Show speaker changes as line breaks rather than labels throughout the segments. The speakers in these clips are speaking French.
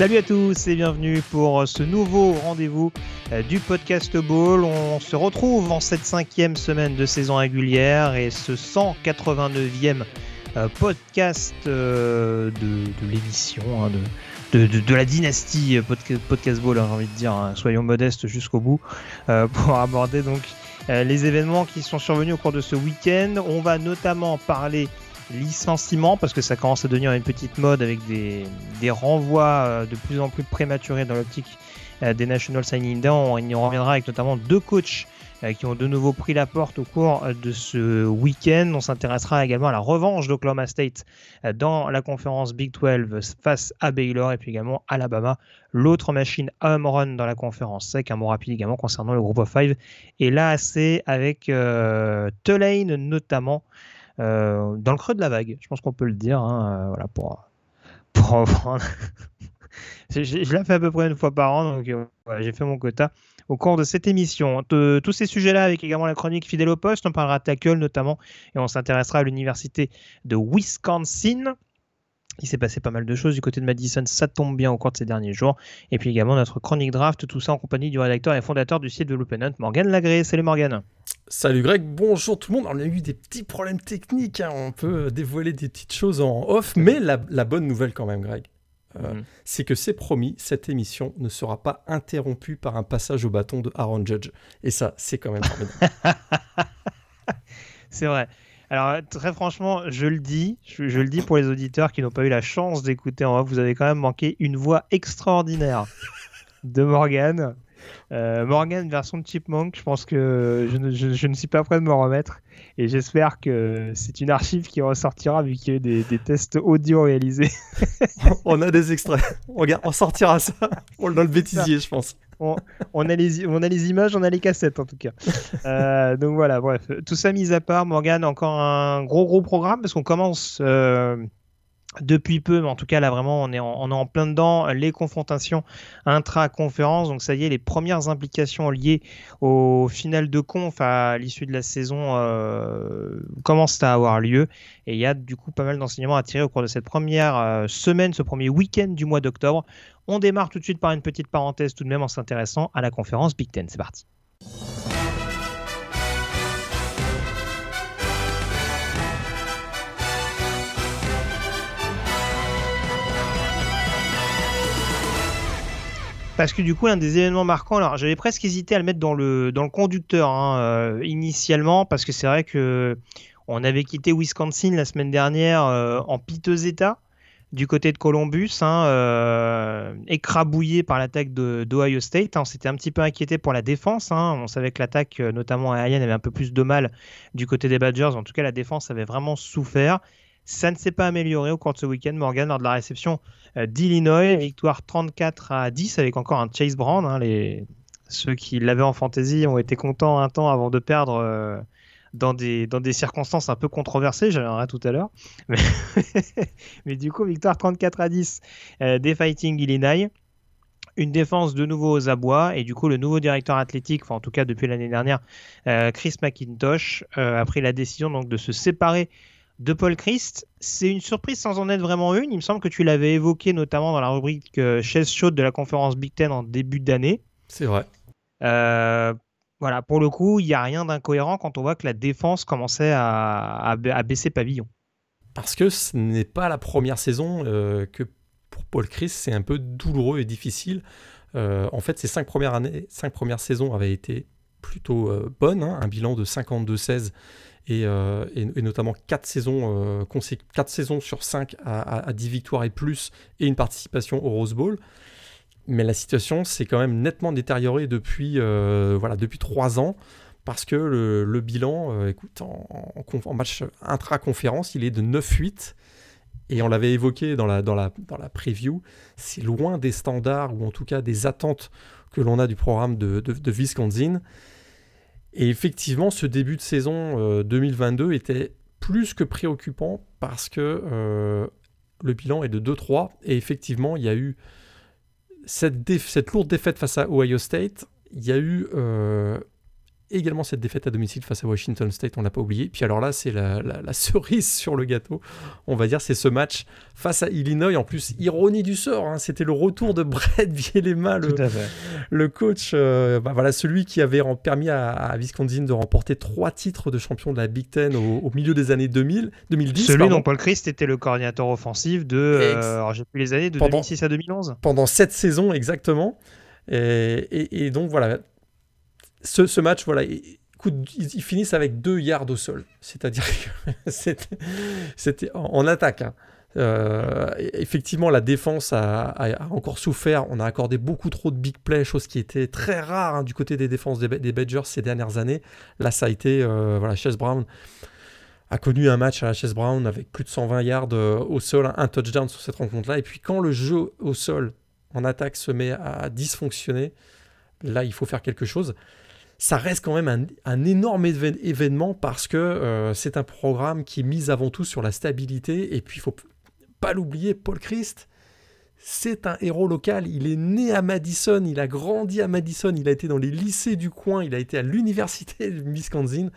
Salut à tous et bienvenue pour ce nouveau rendez-vous euh, du podcast Ball. On se retrouve en cette cinquième semaine de saison régulière et ce 189e euh, podcast euh, de, l'émission, hein, de, la dynastie podcast, Ball, j'ai envie de dire, hein, soyons modestes jusqu'au bout, pour aborder donc les événements qui sont survenus au cours de ce week-end. On va notamment parler licenciement parce que ça commence à devenir une petite mode avec des, des renvois euh, de plus en plus prématurés dans l'optique euh, des National Signing Day. On y reviendra avec notamment deux coachs euh, qui ont de nouveau pris la porte au cours de ce week-end. On s'intéressera également à la revanche d'Oklahoma State dans la conférence Big 12 face à Baylor et puis également Alabama, l'autre machine home run dans la conférence SEC. Un mot rapide également concernant le groupe of 5 et là c'est avec Tulane notamment dans le creux de la vague. Je pense qu'on peut le dire. Hein, euh, voilà, pour, pour en prendre. je, je l'ai fait à peu près une fois par an, donc euh, j'ai fait mon quota au cours de cette émission. Tous ces sujets-là, avec également la chronique fidèle au poste, on parlera de tackle notamment, et on s'intéressera à l'université de Wisconsin. Il s'est passé pas mal de choses du côté de Madison, ça tombe bien au cours de ces derniers jours. Et puis également notre chronique draft, tout ça en compagnie du rédacteur et fondateur du site de Loop Hunt, Morgan Lagré. Salut Morgan.
Salut Greg, bonjour tout le monde. Alors, on a eu des petits problèmes techniques, hein. on peut dévoiler des petites choses en off, mais la, la bonne nouvelle quand même Greg, euh,
Mhm.
c'est que c'est promis, cette émission ne sera pas interrompue par un passage au bâton de Aaron Judge. Et ça, c'est quand même formidable.
C'est vrai. Alors très franchement, je le dis, je, je le dis pour les auditeurs qui n'ont pas eu la chance d'écouter en off, vous avez quand même manqué une voix extraordinaire de Morgan. Euh, Morgan version Chipmunk, je pense que je ne, je- je ne suis pas prêt de me remettre et j'espère que c'est une archive qui ressortira vu qu'il y a eu des, des tests audio réalisés.
on a des extraits, on, sortira ça on le- dans le bêtisier, je pense.
on, on a les, on a les images, on a les cassettes en tout cas. Euh, donc voilà, bref. Tout ça mis à part, Morgan, encore un gros gros programme parce qu'on commence euh, depuis peu, mais en tout cas là vraiment on est en, plein dedans, les confrontations intra-conférences. Donc ça y est, les premières implications liées au final de conf à l'issue de la saison euh, commencent à avoir lieu. Et il y a du coup pas mal d'enseignements à tirer au cours de cette première euh, semaine, ce premier week-end du mois d'octobre. On démarre tout de suite par une petite parenthèse tout de même en s'intéressant à la conférence Big Ten. C'est parti. Parce que du coup, un des événements marquants, alors j'avais presque hésité à le mettre dans le, dans le conducteur hein, euh, initialement, parce que c'est vrai que on avait quitté Wisconsin la semaine dernière euh, en piteux état du côté de Columbus, hein, euh, écrabouillé par l'attaque d'Ohio State. hein. on s'était un petit peu inquiété pour la défense. on savait que l'attaque, notamment aérienne, avait un peu plus de mal du côté des Badgers. En tout cas, la défense avait vraiment souffert. Ça ne s'est pas amélioré au cours de ce week-end, Morgan, lors de la réception euh, d'Illinois. Victoire 34 à 10 avec encore un Chase Brown. hein. les... Ceux qui l'avaient en fantasy ont été contents un temps avant de perdre euh, dans, des, dans des circonstances un peu controversées. J'en reviendrai tout à l'heure. Mais... Mais du coup, victoire 34 à 10 euh, des Fighting Illinois. Une défense de nouveau aux abois et du coup le nouveau directeur athlétique, enfin en tout cas depuis l'année dernière, euh, Chris McIntosh, euh, a pris la décision donc de se séparer de Paul Christ. C'est une surprise sans en être vraiment une. Il me semble que tu l'avais évoqué notamment dans la rubrique euh, chaise chaude de la conférence Big Ten en début d'année.
C'est vrai.
Euh, voilà, pour le coup, il n'y a rien d'incohérent quand on voit que la défense commençait à, à, à baisser pavillon.
Parce que ce n'est pas la première saison euh, que pour Paul Chris, c'est un peu douloureux et difficile. En fait, ces cinq premières années, cinq premières saisons avaient été plutôt bonnes, hein, un bilan de 52-16 et, euh, et, notamment 4 saisons, euh, 4 saisons sur 5 à, à, à, 10 victoires et plus et une participation au Rose Bowl. Mais la situation s'est quand même nettement détériorée depuis, voilà, depuis trois ans parce que le, bilan, écoute, en, en, match intra-conférence, il est de 9-8. Et on l'avait évoqué dans la, dans, la, dans la preview, c'est loin des standards ou en tout cas des attentes que l'on a du programme de, de, de Wisconsin. Et effectivement, ce début de saison 2022 euh, était plus que préoccupant parce que euh, le bilan est de 2-3 et effectivement, il y a eu cette, lourde défaite face à Ohio State. Il y a eu euh, également cette défaite à domicile face à Washington State, on l'a pas oublié. Puis alors là, c'est la, cerise sur le gâteau, on va dire, c'est ce match face à Illinois. En plus, ironie du sort, hein, c'était le retour de Brett Bielema, le, le coach, euh, bah voilà, celui qui avait permis à, Wisconsin de remporter trois titres de champion de la Big Ten au, milieu des années 2000, 2010.
Celui dont Paul Christ était le coordinateur offensif de, euh, alors j'ai plus les années, de 2006 à 2011.
Pendant sept saisons exactement. et, donc voilà, ce, match, voilà, ils, finissent avec deux yards au sol. C'est-à-dire que c'était en, attaque. Hein. Euh, effectivement, la défense a, encore souffert. On a accordé beaucoup trop de big play, chose qui était très rare hein, du côté des défenses des, Badgers ces dernières années. Là, ça a été, euh, voilà, Chase Brown a connu un match à la Chase Brown avec plus de 120 yards euh, au sol, un touchdown sur cette rencontre-là. Et puis quand le jeu au sol en attaque se met à dysfonctionner, là, il faut faire quelque chose ça reste quand même un, énorme événement parce que euh, c'est un programme qui mise avant tout sur la stabilité. Et puis, il faut pas l'oublier, Paul Christ, c'est un héros local. Il est né à Madison, il a grandi à Madison, il a été dans les lycées du coin, il a été à l'université de Wisconsin.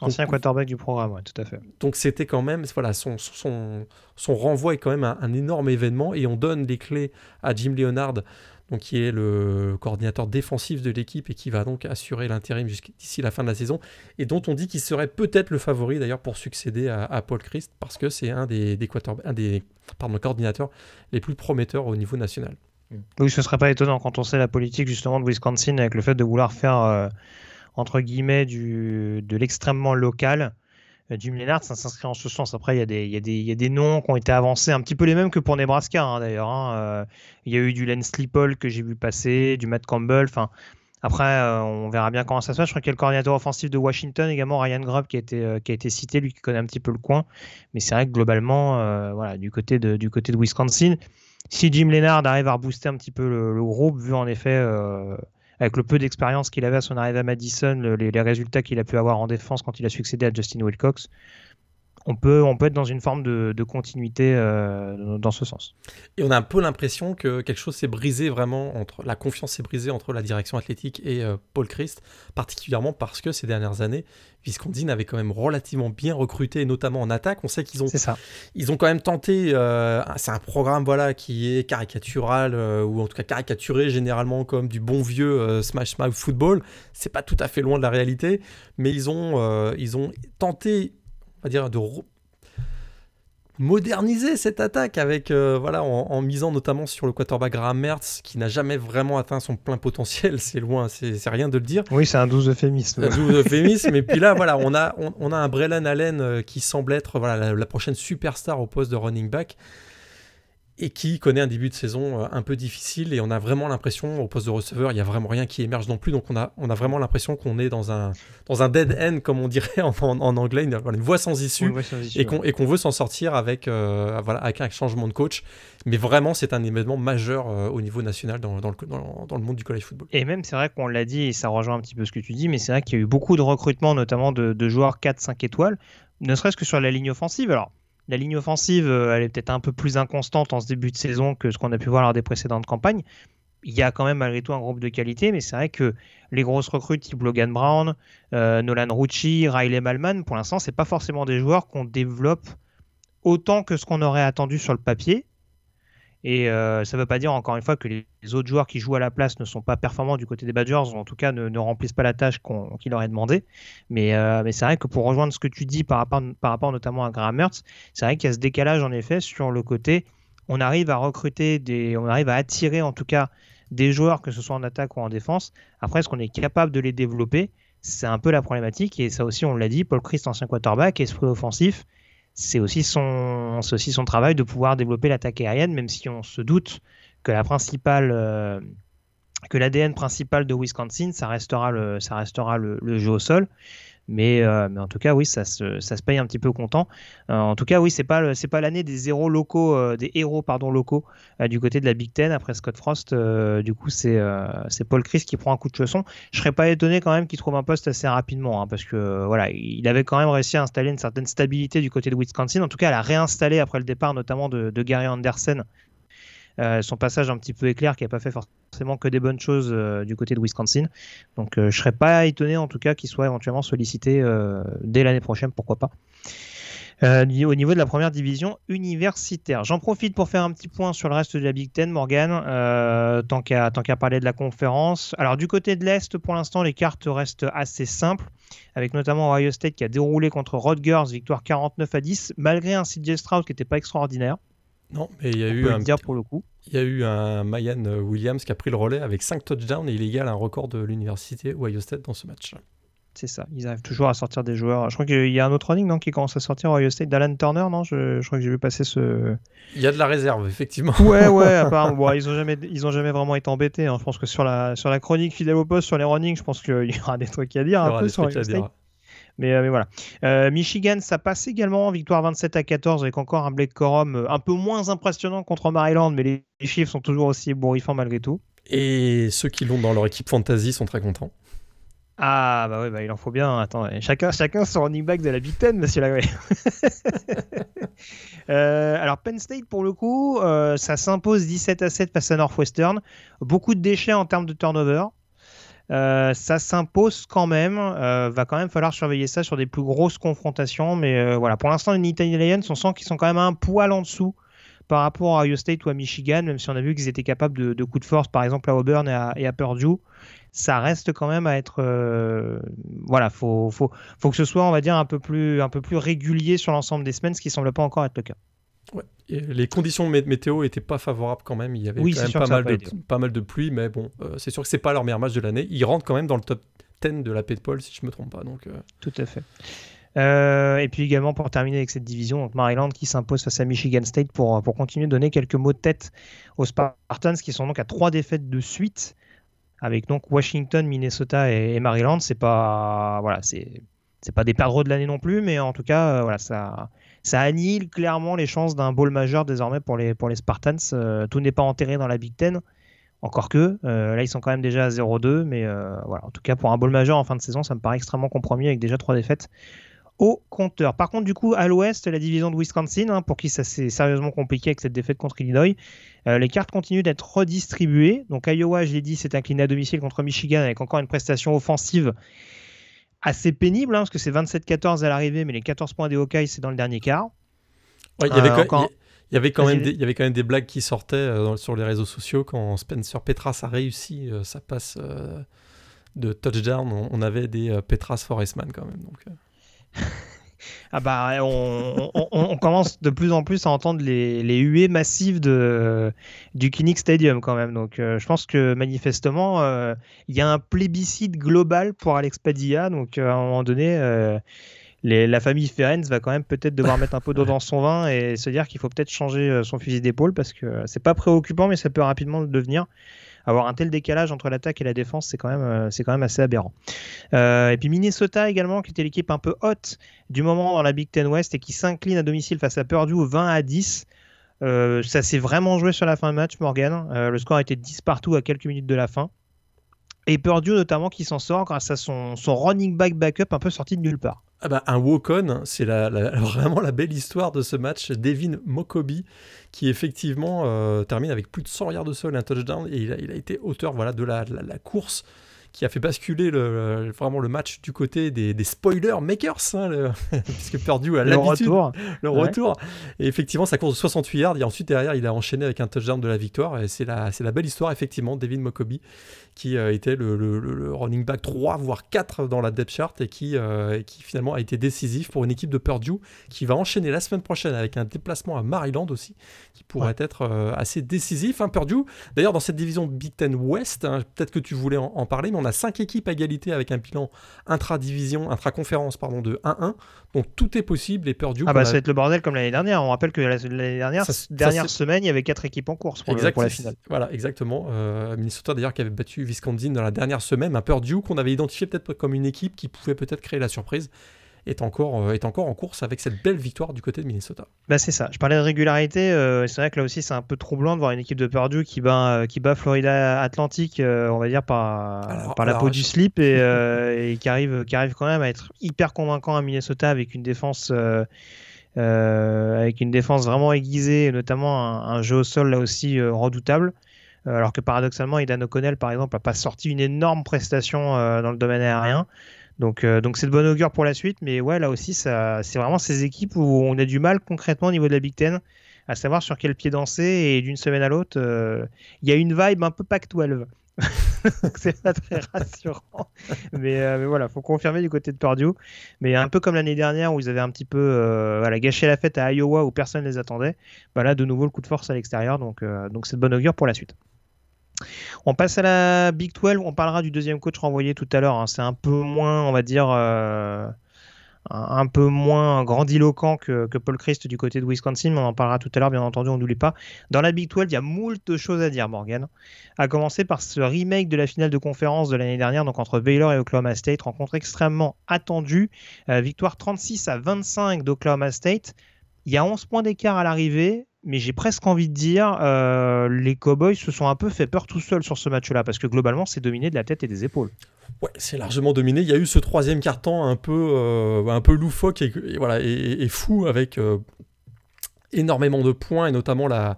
Ancien quarterback du programme, oui, tout à fait.
Donc c'était quand même, voilà, son, son, son renvoi est quand même un, un, énorme événement et on donne les clés à Jim Leonard donc qui est le coordinateur défensif de l'équipe et qui va donc assurer l'intérim d'ici la fin de la saison, et dont on dit qu'il serait peut-être le favori d'ailleurs pour succéder à, Paul Christ, parce que c'est un des, des, un des pardon, coordinateurs les plus prometteurs au niveau national.
Oui, ce ne serait pas étonnant quand on sait la politique justement de Wisconsin avec le fait de vouloir faire, euh, entre guillemets, du, de l'extrêmement local Jim Lennart, ça s'inscrit en ce sens. Après, il y, a des, noms qui ont été avancés, un petit peu les mêmes que pour Nebraska, hein, d'ailleurs. Hein. Euh, il y a eu du Len Sleeple que j'ai vu passer, du Matt Campbell. Après, euh, on verra bien comment ça se passe. Je crois qu'il y a le coordinateur offensif de Washington également, Ryan Grubb, qui a été, cité, lui qui connaît un petit peu le coin. Mais c'est vrai que globalement, du côté, de, Wisconsin, si Jim Lennard arrive à rebooster un petit peu le groupe, vu en effet avec le peu d'expérience qu'il avait à son arrivée à Madison, les, résultats qu'il a pu avoir en défense quand il a succédé à Justin Wilcox, on peut, on peut être dans une forme de, continuité euh, dans ce sens.
Et on a un peu l'impression que quelque chose s'est brisé vraiment entre la confiance s'est brisée entre la direction athlétique et euh, Paul Christ, particulièrement parce que ces dernières années, Viscondine avait quand même relativement bien recruté, notamment en attaque. On sait qu'ils ont,
ça.
ils ont quand même tenté. Euh, c'est un programme voilà qui est caricatural ou en tout cas caricaturé généralement comme du bon vieux Smash Mouth football. C'est pas tout à fait loin de la réalité, mais ils ont, ils ont tenté on va dire, de moderniser cette attaque avec euh, voilà en, misant notamment sur le quarterback Graham Mertz qui n'a jamais vraiment atteint son plein potentiel c'est loin c'est rien de le dire.
Oui c'est un 12 euphémisme.
Un 12 euphémisme et puis là voilà on a on, a un Brelan Allen euh, qui semble être voilà la, prochaine superstar au poste de running back et qui connaît un début de saison euh, un peu difficile. Et on a vraiment l'impression au poste de receveur il y a vraiment rien qui émerge non plus. Donc on a, on a vraiment l'impression qu'on est dans un, dans un dead end comme on dirait en, en, anglais une, une, voie sans issue, et qu'on veut s'en sortir avec, euh, voilà, avec un changement de coach. Mais vraiment c'est un événement majeur euh, au niveau national dans, dans, le, dans, le monde du college football.
Et même c'est vrai qu'on l'a dit et ça rejoint un petit peu ce que tu dis mais c'est vrai qu'il y a eu beaucoup de recrutements notamment de, de joueurs 4-5 étoiles ne serait-ce que sur la ligne offensive. Alors la ligne offensive, euh, elle est peut-être un peu plus inconstante en ce début de saison que ce qu'on a pu voir lors des précédentes campagnes. Il y a quand même malgré tout un groupe de qualité, mais c'est vrai que les grosses recrues type Logan Brown, euh, Nolan Rucci, Riley Malman, pour l'instant, c'est pas forcément des joueurs qu'on développe autant que ce qu'on aurait attendu sur le papier. Et euh, ça ne veut pas dire, encore une fois, que les autres joueurs qui jouent à la place ne sont pas performants du côté des Badgers, ou en tout cas ne, remplissent pas la tâche qu'on qu leur est demandé. Mais, euh, mais c'est vrai que pour rejoindre ce que tu dis par rapport, par rapport notamment à Graham Mertz, c'est vrai qu'il y a ce décalage en effet sur le côté. On arrive à recruter, on arrive à attirer en tout cas des joueurs, que ce soit en attaque ou en défense. Après, est-ce qu'on est capable de les développer? C'est un peu la problématique. Et ça aussi, on l'a dit, Paul Christ, ancien quarterback, esprit offensif c'est aussi son, travail de pouvoir développer l'attaque aérienne, même si on se doute que l'ADN principal de Wisconsin, ça restera le, jeu au sol. Mais, euh, mais, en tout cas, oui, ça se, paye un petit peu content. Euh, en tout cas, oui, c'est pas pas l'année des héros locaux, euh, des héros pardon locaux du côté de la Big Ten après Scott Frost. du coup, c'est Paul Chris qui prend un coup de chausson. Je serais pas étonné quand même qu'il trouve un poste assez rapidement, hein, parce que voilà, il avait quand même réussi à installer une certaine stabilité du côté de Wisconsin. En tout cas, à la réinstaller après le départ notamment de, Gary Anderson son passage un petit peu éclair qui n'a pas fait forcément que des bonnes choses euh, du côté de Wisconsin. Donc je euh, je serais pas étonné en tout cas qu'il soit éventuellement sollicité dès l'année prochaine, pourquoi pas. au niveau de la première division universitaire. J'en profite pour faire un petit point sur le reste de la Big Ten, Morgan, tant qu'à tant qu'à parler de la conférence. Alors du côté de l'Est, pour l'instant, les cartes restent assez simples, avec notamment Ohio State qui a déroulé contre Rutgers, victoire 49 à 10, malgré un CJ Stroud qui n'était pas extraordinaire.
Non, mais il y a eu un
dire pour le coup.
Il y a eu un Mayan Williams qui a pris le relais avec 5 touchdowns et il égale un record de l'université Ohio State dans ce match.
C'est ça, ils arrivent toujours à sortir des joueurs. Je crois qu'il y a un autre running non, qui commence à sortir Ohio State, d'Alan Turner, non je, crois que j'ai vu passer ce.
Il y a de la réserve, effectivement.
Ouais, ouais, apparemment. ils n'ont jamais, ils ont jamais vraiment été embêtés. Hein. Je pense que sur la, sur la chronique fidèle au poste, sur les running, je pense qu'il y aura des trucs à dire. Il y aura des trucs à dire. Euh, mais, voilà. Euh, Michigan, ça passe également, victoire 27 à 14 avec encore un Blake Corum euh, un peu moins impressionnant contre Maryland, mais les, chiffres sont toujours aussi bourrifants malgré tout.
Et ceux qui l'ont dans leur équipe fantasy sont très contents.
Ah bah oui, bah, il en faut bien. Attends, chacun, chacun son running back de la Big Ten, monsieur Lagoué. alors Penn State pour le coup, ça s'impose 17 à 7 face à Northwestern. Beaucoup de déchets en termes de turnover. Euh, ça s'impose quand même. Euh, va quand même falloir surveiller ça sur des plus grosses confrontations. Mais euh, voilà, pour l'instant, les Nittany Lions, on sent qu'ils sont quand même un poil en dessous par rapport à Ohio State ou à Michigan, même si on a vu qu'ils étaient capables de, coups de force, par exemple à Auburn et à, Purdue. Ça reste quand même à être. voilà, faut, faut, faut, que ce soit, on va dire, un peu plus, un peu plus régulier sur l'ensemble des semaines, ce qui semble pas encore être le cas.
Ouais. les conditions météo n'étaient pas favorables quand même. Il y avait quand même pas mal, de, pas mal, de, pluie, mais bon, euh, c'est sûr que c'est pas leur meilleur match de l'année. Ils rentrent quand même dans le top 10 de la Paul, si je me trompe pas. Donc, euh.
Tout à fait. Euh, et puis également pour terminer avec cette division, donc Maryland qui s'impose face à Michigan State pour, pour continuer de donner quelques mots de tête aux Spartans qui sont donc à trois défaites de suite avec donc Washington, Minnesota et, et Maryland. C'est pas voilà, c'est c'est pas des perdreaux de l'année non plus, mais en tout cas voilà ça ça annihile clairement les chances d'un bowl majeur désormais pour les, Spartans. Euh, tout n'est pas enterré dans la Big Ten. Encore que, euh, là ils sont quand même déjà à 0-2, mais euh, voilà, en tout cas pour un bowl majeur en fin de saison, ça me paraît extrêmement compromis avec déjà trois défaites au compteur. Par contre, du coup, à l'ouest, la division de Wisconsin, hein, pour qui ça s'est sérieusement compliqué avec cette défaite contre Illinois, les cartes continuent d'être redistribuées. Donc Iowa, je l'ai dit, s'est incliné à domicile contre Michigan avec encore une prestation offensive assez pénible, hein, parce que c'est 27-14 à l'arrivée, mais les 14 points des Hawkeyes, c'est dans le dernier quart.
il y avait, quand, il y avait quand même des, il y avait quand même des blagues qui sortaient euh, sur les réseaux sociaux quand Spencer Petras a réussi euh, sa passe euh, de touchdown. On, avait des Petras Forestman quand même. Donc,
Ah bah, on, commence de plus en plus à entendre les, huées massives de, du Kinnick Stadium quand même. Donc euh, je pense que manifestement, euh, il y a un plébiscite global pour Alex Padilla. Donc euh, à un moment donné, la famille Ferenc va quand même peut-être devoir mettre un peu d'eau dans son vin et se dire qu'il faut peut-être changer son fusil d'épaule parce que c'est pas préoccupant, mais ça peut rapidement le devenir avoir un tel décalage entre l'attaque et la défense, c'est quand même, euh, c'est quand même assez aberrant. Euh, et puis Minnesota également, qui était l'équipe un peu haute du moment dans la Big Ten West et qui s'incline à domicile face à Purdue 20 à 10. Euh, ça s'est vraiment joué sur la fin de match, Morgan. le score été 10 partout à quelques minutes de la fin. Et Purdue notamment qui s'en sort grâce à son running back backup un peu sorti de nulle part.
Ah bah, un walk-on, c'est la, vraiment la belle histoire de ce match. Devin Mokobi, qui effectivement euh, termine avec plus de 100 yards de sol et un touchdown. Et il a, il a été auteur voilà, de la, la, course qui a fait basculer le, vraiment le match du côté des, des spoiler makers, hein, puisque perdu à l'habitude. Le retour. Le retour. Et effectivement, sa course de 68 yards. Et ensuite, derrière, il a enchaîné avec un touchdown de la victoire. Et c'est la, la belle histoire, effectivement, Devin Mokobi, qui était le, running back 3, voire 4 dans la depth chart et qui, qui finalement a été décisif pour une équipe de Purdue qui va enchaîner la semaine prochaine avec un déplacement à Maryland aussi, qui pourrait être assez décisif. Hein, Purdue, d'ailleurs, dans cette division Big Ten West, hein, peut-être que tu voulais en, parler, mais on a 5 équipes à égalité avec un bilan intra-division, intra-conférence pardon, de 1-1. Donc tout est possible et Purdue.
Ah bah ça va être le bordel comme l'année dernière. On rappelle que l'année dernière, dernière semaine, il y avait 4 équipes en course pour, la finale.
Voilà, exactement. Euh, Minnesota d'ailleurs qui avait battu Wisconsin dans la dernière semaine, un Purdue qu'on avait identifié peut-être comme une équipe qui pouvait peut-être créer la surprise est encore, euh, est encore en course avec cette belle victoire du côté de Minnesota.
Bah c'est ça. Je parlais de régularité. Euh, c'est vrai que là aussi, c'est un peu troublant de voir une équipe de Purdue qui bat, euh, qui bat Florida Atlantique, on va dire, par, par la peau du slip et, et, qui, arrive, qui arrive quand même à être hyper convaincant à Minnesota avec une défense. avec une défense vraiment aiguisée, notamment un, jeu au sol là aussi redoutable. Alors que paradoxalement, Idan O'Connell, par exemple, n'a pas sorti une énorme prestation dans le domaine aérien. Donc, euh, donc c'est de bon augure pour la suite, mais ouais, là aussi, c'est vraiment ces équipes où on a du mal concrètement au niveau de la Big Ten à savoir sur quel pied danser et d'une semaine à l'autre, euh, il y a une vibe un peu Pac-12. c'est pas très rassurant. Mais, euh, mais, voilà, faut confirmer du côté de Purdue. Mais un peu comme l'année dernière où ils avaient un petit peu voilà, gâché la fête à Iowa où personne ne les attendait, bah là de nouveau le coup de force à l'extérieur. Donc donc c'est de bon augure pour la suite. On passe à la Big 12. On parlera du deuxième coach renvoyé tout à l'heure. Hein. C'est un peu moins, on va dire, euh, un peu moins grandiloquent que, Paul Christ du côté de Wisconsin. on en parlera tout à l'heure, bien entendu, on n'oublie pas. Dans la Big 12, il y a moult choses à dire, Morgan. À commencer par ce remake de la finale de conférence de l'année dernière, donc entre Baylor et Oklahoma State. Rencontre extrêmement attendue. Euh, victoire 36 à 25 d'Oklahoma State. Il y a 11 points d'écart à l'arrivée mais j'ai presque envie de dire, euh, les Cowboys se sont un peu fait peur tout seuls sur ce match-là, parce que globalement, c'est dominé de la tête et des épaules.
Ouais, c'est largement dominé. Il y a eu ce troisième carton un peu, euh, un peu loufoque et, fou avec euh, énormément de points et notamment la,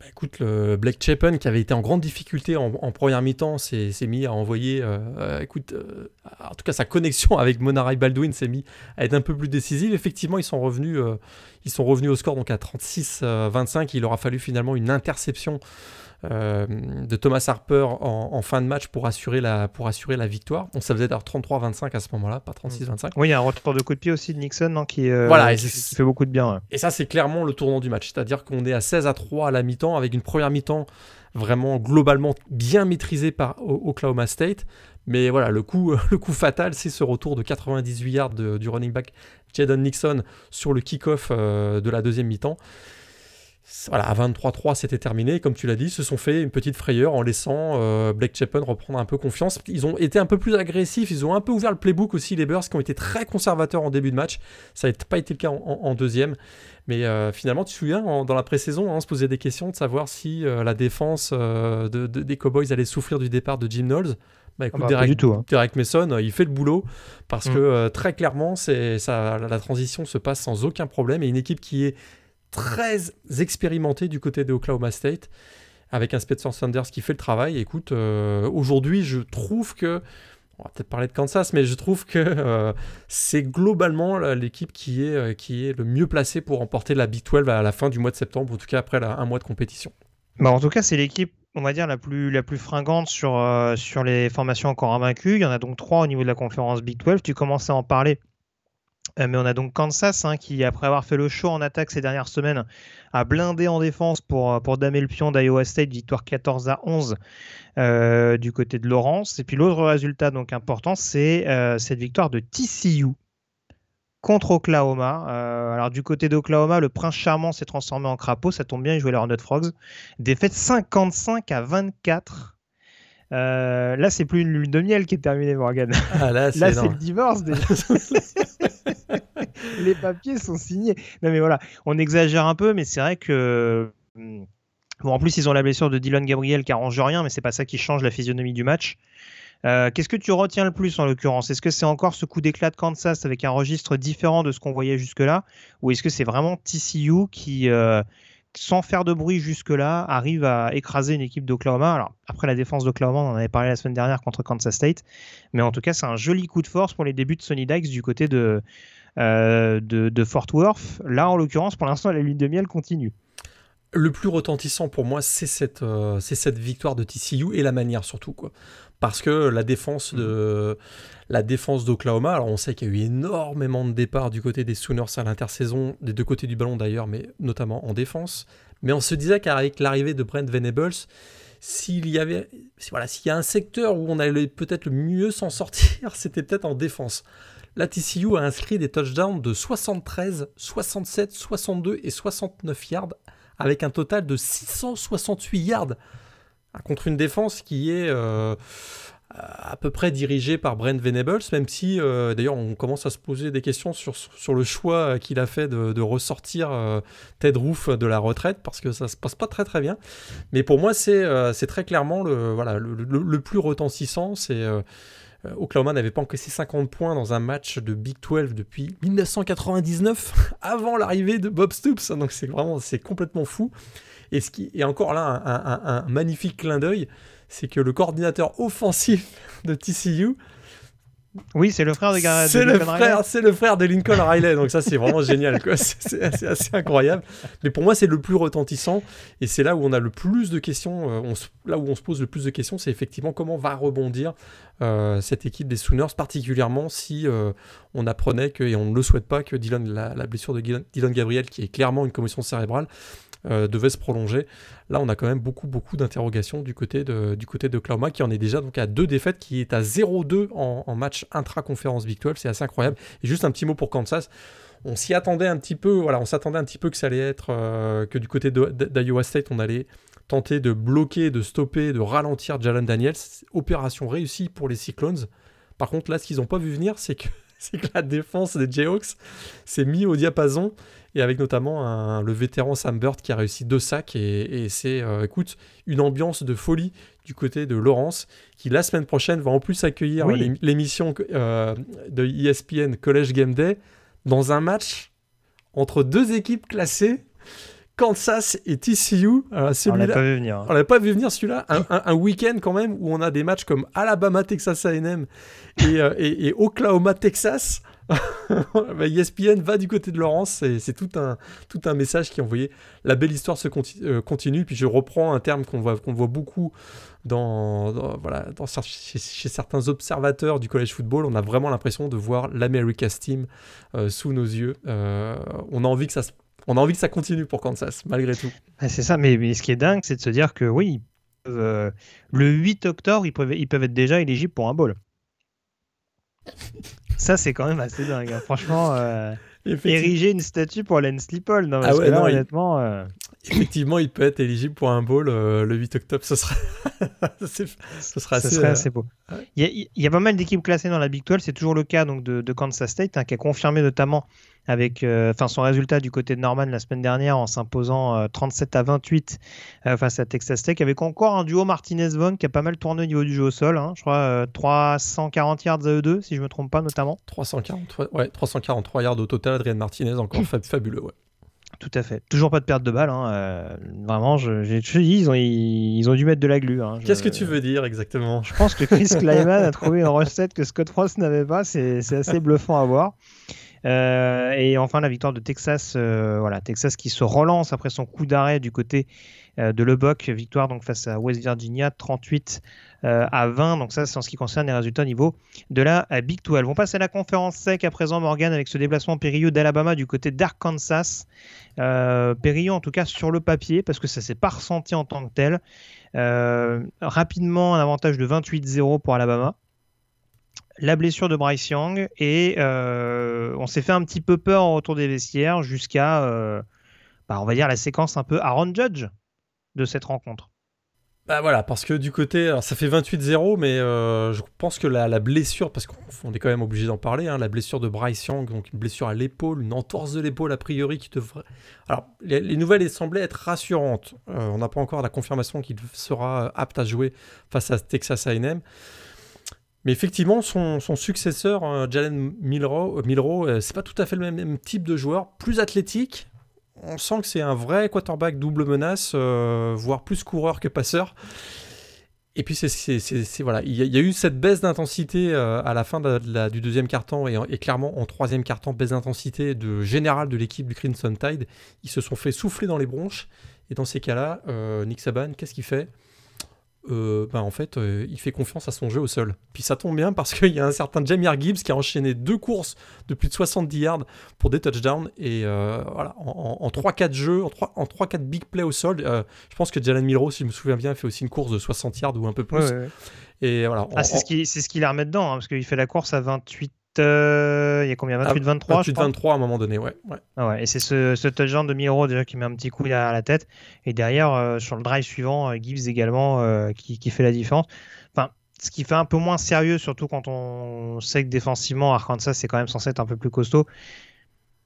bah, écoute, le Blake Chapin, qui avait été en grande difficulté en, première mi-temps, s'est mis à envoyer. Euh, euh, écoute, euh, en tout cas, sa connexion avec Monaray Baldwin s'est mis à être un peu plus décisive. Effectivement, ils sont revenus, au score donc à 36-25. Il aura fallu finalement une interception de Thomas Harper en, fin de match pour assurer la, pour assurer la victoire. On ça faisait 33-25 à ce moment-là, pas 36-25.
Oui, il y a un retour de coup de pied aussi de Nixon non, qui, euh, voilà, fait beaucoup de bien.
Et ça, c'est clairement le tournant du match. C'est-à-dire qu'on est à 16 à 3 à la mi-temps avec une première mi-temps vraiment globalement bien maîtrisée par Oklahoma State. Mais voilà, le coup, le coup fatal, c'est ce retour de 98 yards du running back Jadon Nixon sur le kick-off euh, de la deuxième mi-temps. Voilà, à 23-3, c'était terminé. Comme tu l'as dit, ils se sont fait une petite frayeur en laissant euh, Blake Chapman reprendre un peu confiance. Ils ont été un peu plus agressifs, ils ont un peu ouvert le playbook aussi, les Bears, qui ont été très conservateurs en début de match. Ça n'a pas été le cas en, deuxième. Mais euh, finalement, tu te souviens, dans la pré-saison, hein, on se posait des questions de savoir si euh, la défense des Cowboys allait souffrir du départ de Jim Knowles. Bah, écoute, ah bah, Derek, tout, hein. Derek, Mason, il fait le boulot parce mm. que très clairement, ça, la transition se passe sans aucun problème et une équipe qui est très expérimenté du côté de Oklahoma State, avec un Spencer Sanders qui fait le travail. Écoute, euh, aujourd'hui, je trouve que, on va peut-être parler de Kansas, mais je trouve que euh, c'est globalement l'équipe qui est, euh, qui est le mieux placée pour remporter la Big 12 à la fin du mois de septembre, en tout cas après un mois de compétition.
Bah en tout cas, c'est l'équipe on va dire la plus, la plus fringante sur, sur les formations encore invaincues. Il y en a donc trois au niveau de la conférence Big 12. Tu commençais à en parler mais on a donc Kansas hein, qui, après avoir fait le show en attaque ces dernières semaines, a blindé en défense pour, euh, pour damer le pion d'Iowa State, victoire 14 à 11 euh, du côté de Lawrence. Et puis l'autre résultat donc important, c'est cette victoire de TCU contre Oklahoma. alors du côté d'Oklahoma, le prince charmant s'est transformé en crapaud, ça tombe bien, il jouait les Hornet Frogs. Défaite 55 à 24 là, c'est plus une lune de miel qui est terminée, Morgan. Ah, là, c'est le divorce déjà. les papiers sont signés. Non, mais voilà, on exagère un peu, mais c'est vrai que. Hmm, bon, en plus, ils ont la blessure de Dylan Gabriel qui arrange rien, mais c'est pas ça qui change la physionomie du match. Euh, qu'est-ce que tu retiens le plus en l'occurrence? Est-ce que c'est encore ce coup d'éclat de Kansas avec un registre différent de ce qu'on voyait jusque-là? Ou est-ce que c'est vraiment TCU qui, euh, sans faire de bruit jusque-là, arrive à écraser une équipe d'Oklahoma. Alors, après la défense d'Oklahoma, on en avait parlé la semaine dernière contre Kansas State, mais en tout cas, c'est un joli coup de force pour les débuts de Sonny Dykes du côté de, euh, de, Fort Worth. Là, en l'occurrence, pour l'instant, la lune de miel continue.
Le plus retentissant pour moi, c'est cette, euh, cette victoire de TCU et la manière surtout. Quoi. parce que la défense de la défense d'Oklahoma, alors on sait qu'il y a eu énormément de départs du côté des Sooners à l'intersaison, des deux côtés du ballon d'ailleurs, mais notamment en défense. Mais on se disait qu'avec l'arrivée de Brent Venables, s'il y avait, voilà, s'il y a un secteur où on allait peut-être le mieux s'en sortir, c'était peut-être en défense. La TCU a inscrit des touchdowns de 73, 67, 62 et 69 yards, avec un total de 668 yards contre une défense qui est euh, à peu près dirigée par Brent Venables, même si euh, d'ailleurs on commence à se poser des questions sur, sur le choix qu'il a fait de, ressortir euh, Ted Roof de la retraite, parce que ça se passe pas très très bien. Mais pour moi, c'est très clairement le, voilà, le, plus retentissant. C'est Oklahoma n'avait pas encaissé 50 points dans un match de Big 12 depuis 1999, avant l'arrivée de Bob Stoops. Donc c'est vraiment c'est complètement fou. Et, ce qui, encore là, un, magnifique clin d'œil, c'est que le coordinateur offensif de TCU,
oui, c'est le frère de,
c'est le frère, C'est le frère de Lincoln Riley, donc ça c'est vraiment génial, C'est, assez, incroyable. Mais pour moi c'est le plus retentissant. Et c'est là où on a le plus de questions, euh, là où on se pose le plus de questions, c'est effectivement comment va rebondir euh, cette équipe des Sooners, particulièrement si euh, on apprenait que, et on ne le souhaite pas, que Dylan, la, la blessure de Dylan Gabriel, qui est clairement une commotion cérébrale, euh, devait se prolonger. Là, on a quand même beaucoup, beaucoup d'interrogations du côté de, du côté de Klauma, qui en est déjà donc à deux défaites, qui est à 0-2 en, match intra-conférence Big 12. C'est assez incroyable. Et juste un petit mot pour Kansas. On s'y attendait un petit peu, voilà, on s'attendait un petit peu que ça allait être, euh, que du côté d'Iowa State, on allait tenter de bloquer, de stopper, de ralentir Jalen Daniels. Opération réussie pour les Cyclones. Par contre, là, ce qu'ils n'ont pas vu venir, c'est que, que la défense des Jayhawks s'est mis au diapason et avec notamment le vétéran Sam Bird qui a réussi deux sacs et, c'est euh, écoute une ambiance de folie du côté de Laurence qui la semaine prochaine va en plus accueillir l'émission euh, de ESPN College Game Day dans un match entre deux équipes classées Kansas et TCU.
on l'a pas vu venir. Hein.
On l'a pas vu venir celui-là. Un, week-end quand même où on a des matchs comme Alabama, Texas A&M euh, et, et, Oklahoma, Texas. bah, ESPN va du côté de Laurence, c'est tout un, tout un message qui est envoyé. La belle histoire se euh, continue, puis je reprends un terme qu'on voit, qu'on voit beaucoup dans, voilà, chez, certains observateurs du college football. On a vraiment l'impression de voir l'America's Team euh, sous nos yeux. Euh, on a envie que ça on a envie que ça continue pour Kansas, malgré tout.
Bah, c'est ça, mais, mais, ce qui est dingue, c'est de se dire que oui, le 8 octobre, ils peuvent, ils peuvent être déjà éligibles pour un bowl. Ça, c'est quand même assez dingue. Hein. Franchement, euh, ériger une statue pour Len Sleeple, non, ah ouais, honnêtement. Euh,
Effectivement, il peut être éligible pour un bowl euh, le 8 octobre. Ce sera,
ce sera assez, serait assez beau. Il, y a, pas mal d'équipes classées dans la Big 12. C'est toujours le cas donc, de, Kansas State, hein, qui a confirmé notamment avec euh, enfin son résultat du côté de Norman la semaine dernière en s'imposant 37 euh, à 28 euh, face à Texas Tech avec encore? Un duo Martinez-Vaughn qui a pas mal tourné au niveau du jeu au sol. Hein. je crois 340 yards à eux deux, si je me trompe pas notamment.
343, ouais, 343 yards au total. Adrien Martinez, encore fabuleux. Ouais.
Tout à fait. Toujours pas de perte de balle. Hein. vraiment, je, ils, ont, ils, ont dû mettre de la glu. Hein.
Qu'est-ce que tu veux dire exactement?
Je pense que Chris Kleiman a trouvé une recette que Scott Frost n'avait pas. C'est assez bluffant à voir. Euh, et enfin, la victoire de Texas, euh, voilà, Texas qui se relance après son coup d'arrêt du côté euh, de Lubbock, victoire donc face à West Virginia, 38 à 20. Donc ça, c'est en ce qui concerne les résultats au niveau de la Big 12. On passe à la conférence sec à présent, Morgan, avec ce déplacement périlleux d'Alabama du côté d'Arkansas. périlleux en tout cas sur le papier, parce que ça s'est pas ressenti en tant que tel. rapidement, un avantage de 28-0 pour Alabama la blessure de Bryce Young et euh, on s'est fait un petit peu peur autour des vestiaires jusqu'à, euh, bah, on va dire, la séquence un peu Aaron Judge de cette rencontre.
Bah voilà, parce que du côté, alors ça fait 28-0, mais euh, je pense que la, blessure, parce qu'on est quand même obligé d'en parler, hein, la blessure de Bryce Young, donc une blessure à l'épaule, une entorse de l'épaule a priori qui devrait. Alors les nouvelles semblaient être rassurantes. on n'a pas encore la confirmation qu'il sera apte à jouer face à Texas A&M. Mais effectivement, son, successeur, euh, Jalen Milrow, euh, euh, c'est pas tout à fait le même, type de joueur, plus athlétique. On sent que c'est un vrai quarterback double menace, voire plus coureur que passeur. Et puis c'est voilà, il y, a eu cette baisse d'intensité à la fin du deuxième carton et, et, clairement en troisième carton baisse d'intensité de général de l'équipe du Crimson Tide. Ils se sont fait souffler dans les bronches et dans ces cas-là, Nick Saban, qu'est-ce qu'il fait? Euh, bah, en fait, euh, il fait confiance à son jeu au sol. Puis ça tombe bien parce qu'il y a un certain Jamir Gibbs qui a enchaîné deux courses de plus de 70 yards pour des touchdowns. Et voilà, en, 3-4 jeux, en 3-4 big plays au sol, je pense que Jalen Milrow, si je me souviens bien, fait aussi une course de 60 yards ou un peu plus.
Et voilà. Ah, c'est ce qu'il ce qu a remet dedans, hein, parce qu'il fait la course à 28 euh, il y a combien? 28-23
28-23 à un moment donné, ouais. ouais.
Ah ouais et c'est ce, ce touchdown de Miro déjà qui met un petit coup derrière la tête. Et derrière, euh, sur le drive suivant, euh, Gibbs également qui, qui, fait la différence. Enfin, ce qui fait un peu moins sérieux, surtout quand on sait que défensivement, Arkansas, c'est quand même censé être un peu plus costaud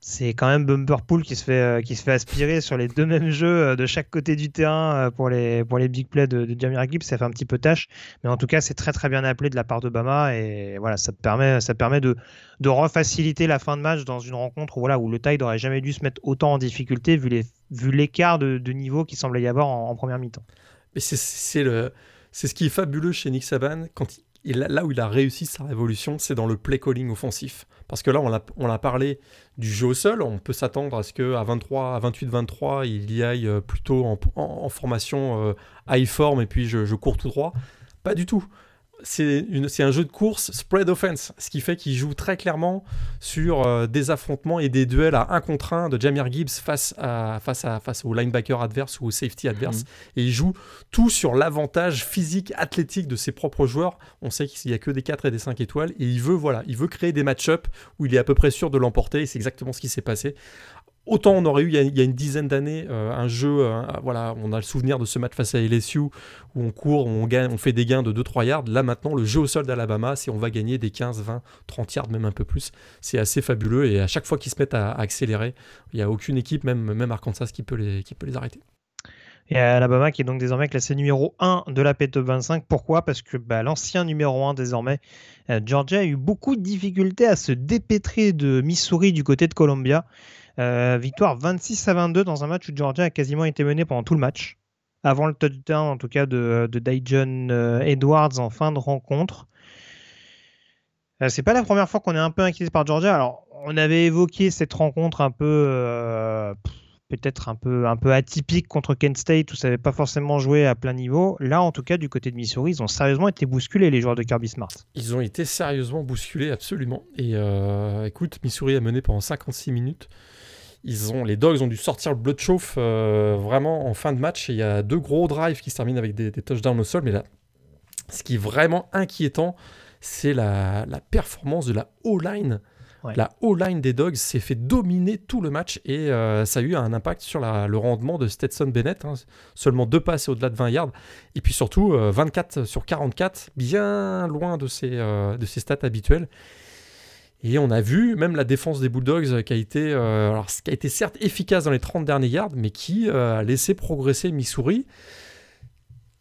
c'est quand même Bumperpool qui se fait euh, qui se fait aspirer sur les deux mêmes jeux euh, de chaque côté du terrain euh, pour les pour les big plays de, de Jamir Gibbs ça fait un petit peu tâche mais en tout cas c'est très très bien appelé de la part d'Obama et voilà ça permet ça permet de de refaciliter la fin de match dans une rencontre voilà où le Tide n'aurait jamais dû se mettre autant en difficulté vu les vu l'écart de, niveau qui semblait y avoir en, première mi-temps.
Mais c'est le c'est ce qui est fabuleux chez Nick Saban quand il, là où il a réussi sa révolution c'est dans le play calling offensif parce que là, on a, parlé du jeu au sol. On peut s'attendre à ce qu'à 23, à 28-23, il y aille euh, plutôt en, formation euh, high form et puis je, je cours tout droit. Pas du tout c'est un jeu de course spread offense, ce qui fait qu'il joue très clairement sur euh, des affrontements et des duels à 1 contre 1 de Jamir Gibbs face, à, face, à, face au linebacker adverse ou au safety adverse. Mhm. Et il joue tout sur l'avantage physique, athlétique de ses propres joueurs. On sait qu'il n'y a que des 4 et des 5 étoiles. Et il veut, voilà, il veut créer des match-ups où il est à peu près sûr de l'emporter. Et c'est exactement ce qui s'est passé. Autant on aurait eu il y a, une dizaine d'années euh, un jeu, euh, voilà, on a le souvenir de ce match face à LSU où on court, on, gagne, on fait des gains de 2-3 yards. Là maintenant, le jeu au sol d'Alabama, c'est on va gagner des 15, 20, 30 yards, même un peu plus. C'est assez fabuleux et à chaque fois qu'ils se mettent à, accélérer, il n'y a aucune équipe, même, même Arkansas, qui peut les, qui peut les arrêter.
Et Alabama qui est donc désormais classé numéro 1 de la P-Top 25. Pourquoi? Parce que bah, l'ancien numéro 1 désormais, euh, Georgia, a eu beaucoup de difficultés à se dépêtrer de Missouri du côté de Columbia. Euh, victoire 26 à 22 dans un match où Georgia a quasiment été mené pendant tout le match. Avant le touchdown, en tout cas, de, de Dijon euh, Edwards en fin de rencontre. Euh, c'est pas la première fois qu'on est un peu inquiété par Georgia. Alors, on avait évoqué cette rencontre un peu. peut-être un peu, un peu atypique contre Kent State où ça n'avait pas forcément joué à plein niveau. Là, en tout cas, du côté de Missouri, ils ont sérieusement été bousculés, les joueurs de Kirby Smart.
Ils ont été sérieusement bousculés, absolument. Et écoute, Missouri a mené pendant 56 minutes. Ils ont, les Dogs ont dû sortir le blood chauffe euh, vraiment en fin de match. il y a deux gros drives qui se terminent avec des, touchdowns au sol. Mais là, ce qui est vraiment inquiétant, c'est la, performance de la O-line. La O-line des Dogs s'est fait dominer tout le match et euh, ça a eu un impact sur le rendement de Stetson Bennett. Hein. Seulement deux passes au-delà de 20 yards. Et puis surtout, 24 euh, sur 44, bien loin de ses, de ses stats habituelles. Et on a vu même la défense des Bulldogs qui a été, euh, alors, qui a été certes efficace dans les 30 derniers yards, mais qui euh, a laissé progresser Missouri,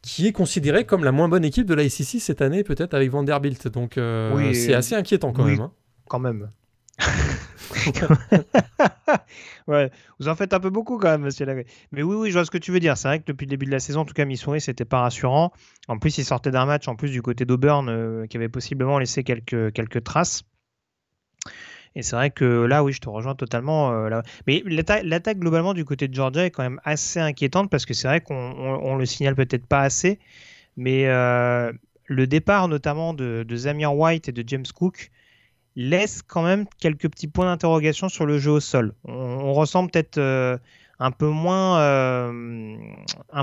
qui est considérée comme la moins bonne équipe de la SEC cette année, peut-être avec Vanderbilt. Donc euh, c'est assez inquiétant quand même. Hein.
Quand même. ouais, vous en faites un peu beaucoup quand même, monsieur Lagré. Mais oui, oui, je vois ce que tu veux dire. C'est vrai que depuis le début de la saison, en tout cas, Missouri, c'était pas rassurant. En plus, il sortait d'un match, en plus, du côté d'Auburn, qui avait possiblement laissé quelques, quelques traces. Et c'est vrai que là, oui, je te rejoins totalement. Euh, Mais l'attaque globalement du côté de Georgia est quand même assez inquiétante parce que c'est vrai qu'on le signale peut-être pas assez. Mais euh, le départ notamment de, Zamir White et de James Cook laisse quand même quelques petits points d'interrogation sur le jeu au sol. On, ressent peut-être euh, un peu moins,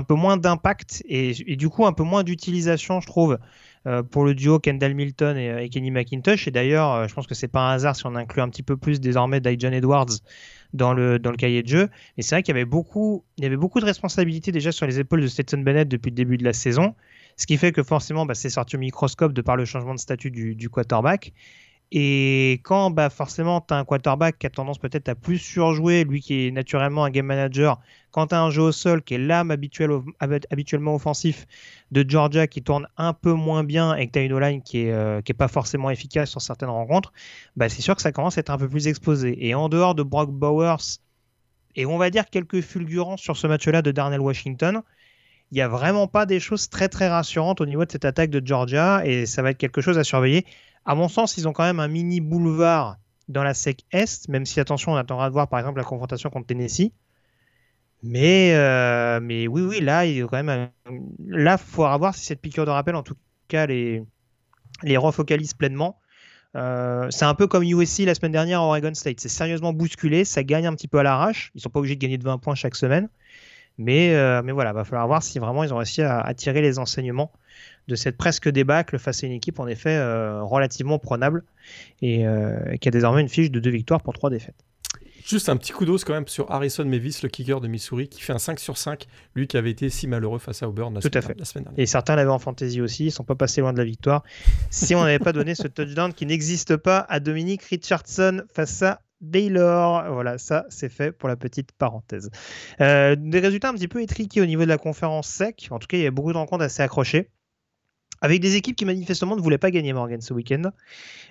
moins d'impact et, du coup un peu moins d'utilisation, je trouve, euh, pour le duo Kendall Milton et, Kenny McIntosh. Et d'ailleurs, euh, je pense que c'est pas un hasard si on inclut un petit peu plus désormais Dijon Edwards dans le, dans le cahier de jeu. Et c'est vrai qu'il y avait beaucoup, il y avait beaucoup de responsabilités déjà sur les épaules de Stetson Bennett depuis le début de la saison. Ce qui fait que forcément, bah, c'est sorti au microscope de par le changement de statut du, du quarterback. Et quand bah, forcément tu as un quarterback qui a tendance peut-être à plus surjouer, lui qui est naturellement un game manager, quand tu as un jeu au sol qui est l'âme habituellement offensif de Georgia qui tourne un peu moins bien et que tu as une O-line qui n'est euh, pas forcément efficace sur certaines rencontres, bah, c'est sûr que ça commence à être un peu plus exposé. Et en dehors de Brock Bowers, et on va dire quelques fulgurances sur ce match-là de Darnell Washington, il n'y a vraiment pas des choses très très rassurantes au niveau de cette attaque de Georgia et ça va être quelque chose à surveiller. À mon sens, ils ont quand même un mini boulevard dans la SEC Est, même si, attention, on attendra de voir par exemple la confrontation contre Tennessee. Mais, mais oui, oui, là, il quand même. Là, faudra voir si cette piqûre de rappel, en tout cas, les, les refocalise pleinement. c'est un peu comme USC la semaine dernière à Oregon State. C'est sérieusement bousculé, ça gagne un petit peu à l'arrache. Ils sont pas obligés de gagner de 20 points chaque semaine. Mais, mais voilà, va falloir voir si vraiment ils ont réussi à, à tirer les enseignements de cette presque débâcle face à une équipe en effet euh, relativement prenable et euh, qui a désormais une fiche de deux victoires pour trois défaites.
Juste un petit coup d'os quand même sur Harrison Mavis, le kicker de Missouri, qui fait un 5 sur 5, lui qui avait été si malheureux face à Auburn la,
Tout
semaine,
à fait.
la semaine dernière.
Et certains l'avaient en fantasy aussi, ils sont pas passés loin de la victoire. si on n'avait pas donné ce touchdown qui n'existe pas à Dominique Richardson face à Baylor. Voilà, ça c'est fait pour la petite parenthèse. Euh, des résultats un petit peu étriqués au niveau de la conférence sec. En tout cas, il y a beaucoup de rencontres assez accrochées avec des équipes qui manifestement ne voulaient pas gagner Morgan ce week-end.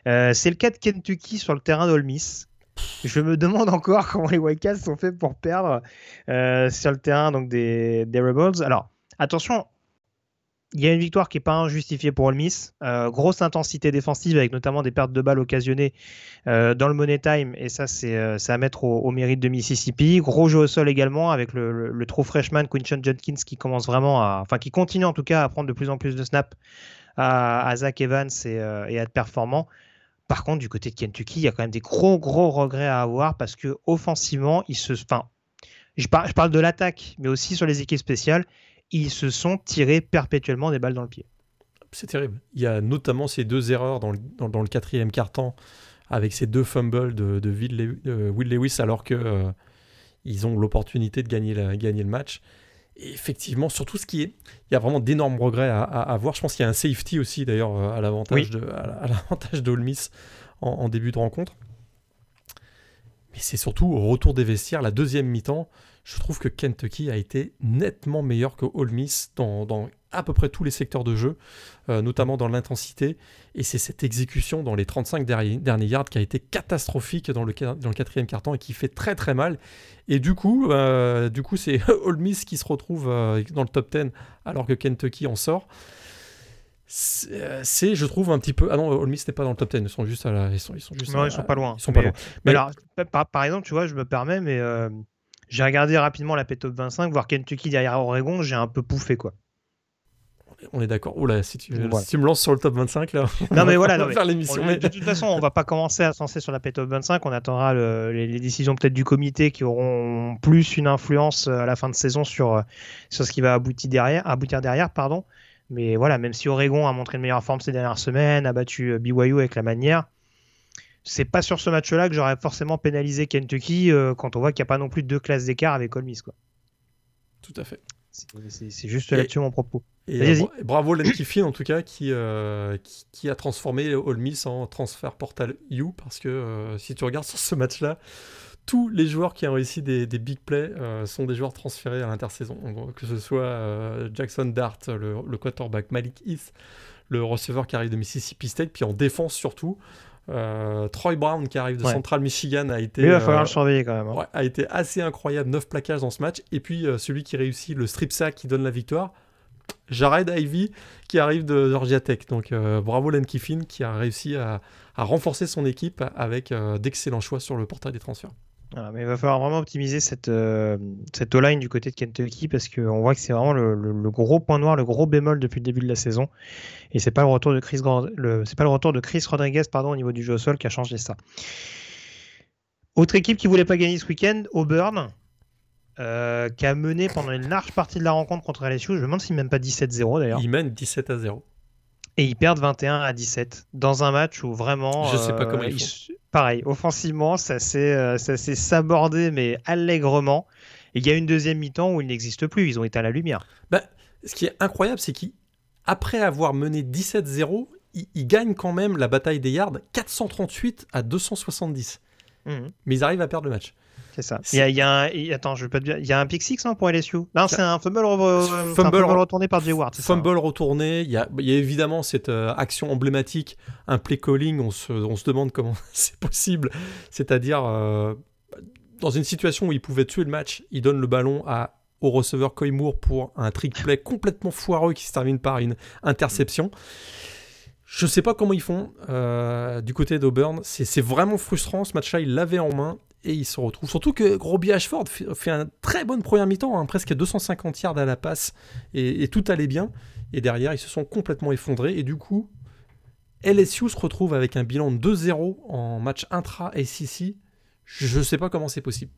Euh, c'est le cas de Kentucky sur le terrain d'Ole Miss. Je me demande encore comment les Wildcats sont faits pour perdre euh, sur le terrain donc des, des Rebels. Alors, attention, il y a une victoire qui n'est pas injustifiée pour Ole Miss. Euh, grosse intensité défensive avec notamment des pertes de balles occasionnées euh, dans le Money Time. Et ça, c'est euh, à mettre au, mérite de Mississippi. Gros jeu au sol également avec le, le, freshman Quinton Jenkins qui commence vraiment à. Enfin, qui continue en tout cas à prendre de plus en plus de snaps à, Zach Evans et, et, à être performant. Par contre, du côté de Kentucky, il y a quand même des gros, gros regrets à avoir parce que offensivement, ils se. Enfin, je parle de l'attaque, mais aussi sur les équipes spéciales ils se sont tirés perpétuellement des balles dans le pied.
C'est terrible. Il y a notamment ces deux erreurs dans le, dans, dans le quatrième quart-temps avec ces deux fumbles de, de, Will, Lewis alors que euh, ils ont l'opportunité de gagner, la, gagner le match. Et effectivement, surtout ce qui est, il y a vraiment d'énormes regrets à, à, à, voir. Je pense qu'il y a un safety aussi d'ailleurs à l'avantage oui. de à l'avantage en, en, début de rencontre. Mais c'est surtout au retour des vestiaires, la deuxième mi-temps je trouve que Kentucky a été nettement meilleur que Ole Miss dans, dans, à peu près tous les secteurs de jeu, euh, notamment dans l'intensité. Et c'est cette exécution dans les 35 derniers, derniers yards qui a été catastrophique dans le, dans le quatrième carton et qui fait très très mal. Et du coup, euh, du coup c'est Ole Miss qui se retrouve euh, dans le top 10 alors que Kentucky en sort. C'est, je trouve, un petit peu. Ah non, Ole Miss n'est pas dans le top 10, ils sont juste à la. Ils sont, ils sont juste
non,
à,
ils sont pas loin.
Ils sont mais, pas loin.
Mais, mais alors, par, par, exemple, tu vois, je me permets, mais j'ai regardé rapidement la P-Top 25, voir Kentucky derrière Oregon, j'ai un peu pouffé quoi.
On est d'accord. Oula, si tu, voilà. si tu me lances sur le top 25 là.
Non mais voilà, non,
faire l'émission.
Mais... De toute façon, on va pas commencer à se lancer sur la P-Top 25. On attendra le, les, les, décisions peut-être du comité qui auront plus une influence à la fin de saison sur sur ce qui va aboutir derrière, aboutir derrière, pardon. Mais voilà, même si Oregon a montré une meilleure forme ces dernières semaines, a battu BYU avec la manière, c'est pas sur ce match-là que j'aurais forcément pénalisé Kentucky euh, quand on voit qu'il n'y a pas non plus deux classes d'écart avec Ole Miss. Quoi.
Tout à fait.
C'est juste là-dessus mon propos.
Et euh, bravo Len Kiffin en tout cas qui, euh, qui, qui, a transformé Ole Miss en transfert portal U parce que euh, si tu regardes sur ce match-là, tous les joueurs qui ont réussi des, des big plays euh, sont des joueurs transférés à l'intersaison. Que ce soit Jackson Dart, le, le, quarterback Malik Heath, le receveur qui arrive de Mississippi State, puis en défense surtout, euh, Troy Brown qui arrive de ouais. Central Michigan a été,
il va falloir euh, le surveiller quand même.
Hein. Ouais, a été assez incroyable, 9 plaquages dans ce match. Et puis euh, celui qui réussit le strip sack qui donne la victoire, Jared Ivy qui arrive de Georgia Tech. Donc euh, bravo Len Kiffin qui a réussi à, à renforcer son équipe avec d'excellents choix sur le portail des transferts.
Mais il va falloir vraiment optimiser cette, euh, cette O-line du côté de Kentucky parce qu'on voit que c'est vraiment le, gros point noir, le gros bémol depuis le début de la saison. Et c'est pas le retour de Chris, pas le retour de Chris Rodriguez pardon, au niveau du jeu au sol qui a changé ça. Autre équipe qui voulait pas gagner ce week-end, Auburn, euh, qui a mené pendant une large partie de la rencontre contre LSU. Je me demande s'il mène pas 17-0 d'ailleurs.
Il mène 17 à 0.
Et ils perdent 21 à 17 dans un match où vraiment.
Je sais pas comment
euh,
ils.
Pareil, offensivement, ça s'est euh, sabordé, mais allègrement. Et il y a une deuxième mi-temps où il n'existe plus. Ils ont été à la lumière.
Bah, ce qui est incroyable, c'est qu'après avoir mené 17-0, ils, ils, gagnent quand même la bataille des yards 438 à 270. Mmh. Mais ils arrivent à perdre le match.
C'est ça. Il y, a, il y a un, attends, je vais pas te dire. Il y a un pick six non, pour LSU. Non, c'est un fumble, re,
fumble,
fumble, retourné par Jay Ward.
Fumble ça, retourné. Il y, a, il y a évidemment cette euh, action emblématique, un play calling. On se, on se demande comment c'est possible. C'est-à-dire, euh, dans une situation où il pouvait tuer le match, il donne le ballon à, au receveur Coy Moore pour un trick play complètement foireux qui se termine par une interception. Je sais pas comment ils font euh, du côté d'Auburn. C'est vraiment frustrant. Ce match-là, ils l'avaient en main et ils se retrouvent. Surtout que Robbie Ashford fait, fait un très bonne première mi-temps, hein, presque 250 yards à la passe et, tout allait bien. Et derrière, ils se sont complètement effondrés. Et du coup, LSU se retrouve avec un bilan de 2-0 en match intra-ACC. Je ne sais pas comment c'est possible.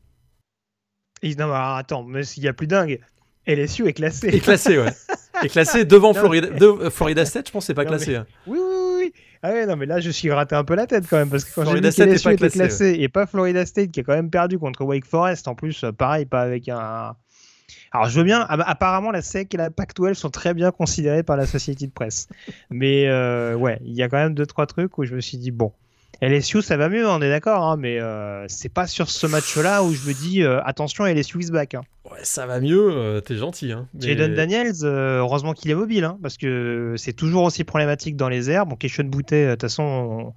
non, mais attends, mais s'il y a plus dingue, LSU est classé.
Est classé, ouais. est classé devant Florida, euh, Florida State, je pense c'est pas classé.
Hein. Oui, oui, oui. Ah ouais, non, mais là, je suis raté un peu la tête quand même, parce que quand j'ai que LSU était classé, et pas Florida State qui a quand même perdu contre Wake Forest, en plus, euh, pareil, pas avec un... Alors, je veux bien, apparemment, la SEC et la Pac-12 sont très bien considérés par la société de presse. Mais euh, ouais, il y a quand même deux, trois trucs où je me suis dit, bon, LSU, ça va mieux, on est d'accord, hein, mais euh, c'est pas sur ce match-là où je me dis euh, attention, LSU is back. Hein.
Ouais, ça va mieux, euh, t'es gentil. Hein,
Jaden Daniels, heureusement qu'il est mobile, hein, parce que c'est toujours aussi problématique dans les airs. Bon, Keshon Boutet, de toute façon,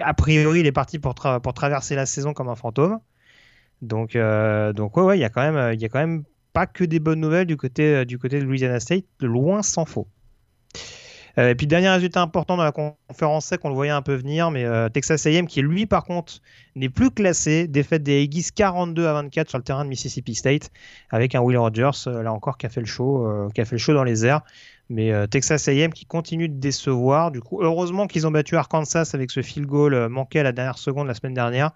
a priori, il est parti pour, pour traverser la saison comme un fantôme. Donc, donc ouais, il y a quand même, il y a quand même pas que des bonnes nouvelles du côté, du côté de Louisiana State, loin s'en faut. Euh, et puis dernier résultat important dans la conférence sec, on le voyait un peu venir, mais euh, Texas A&M qui lui par contre n'est plus classé, défaite des Aggies 42 à 24 sur le terrain de Mississippi State, avec un Will Rogers euh, là encore qui a fait le show, qui a fait le show dans les airs. Mais Texas A&M qui continue de décevoir. Du coup, heureusement qu'ils ont battu Arkansas avec ce field goal manqué à la dernière seconde la semaine dernière,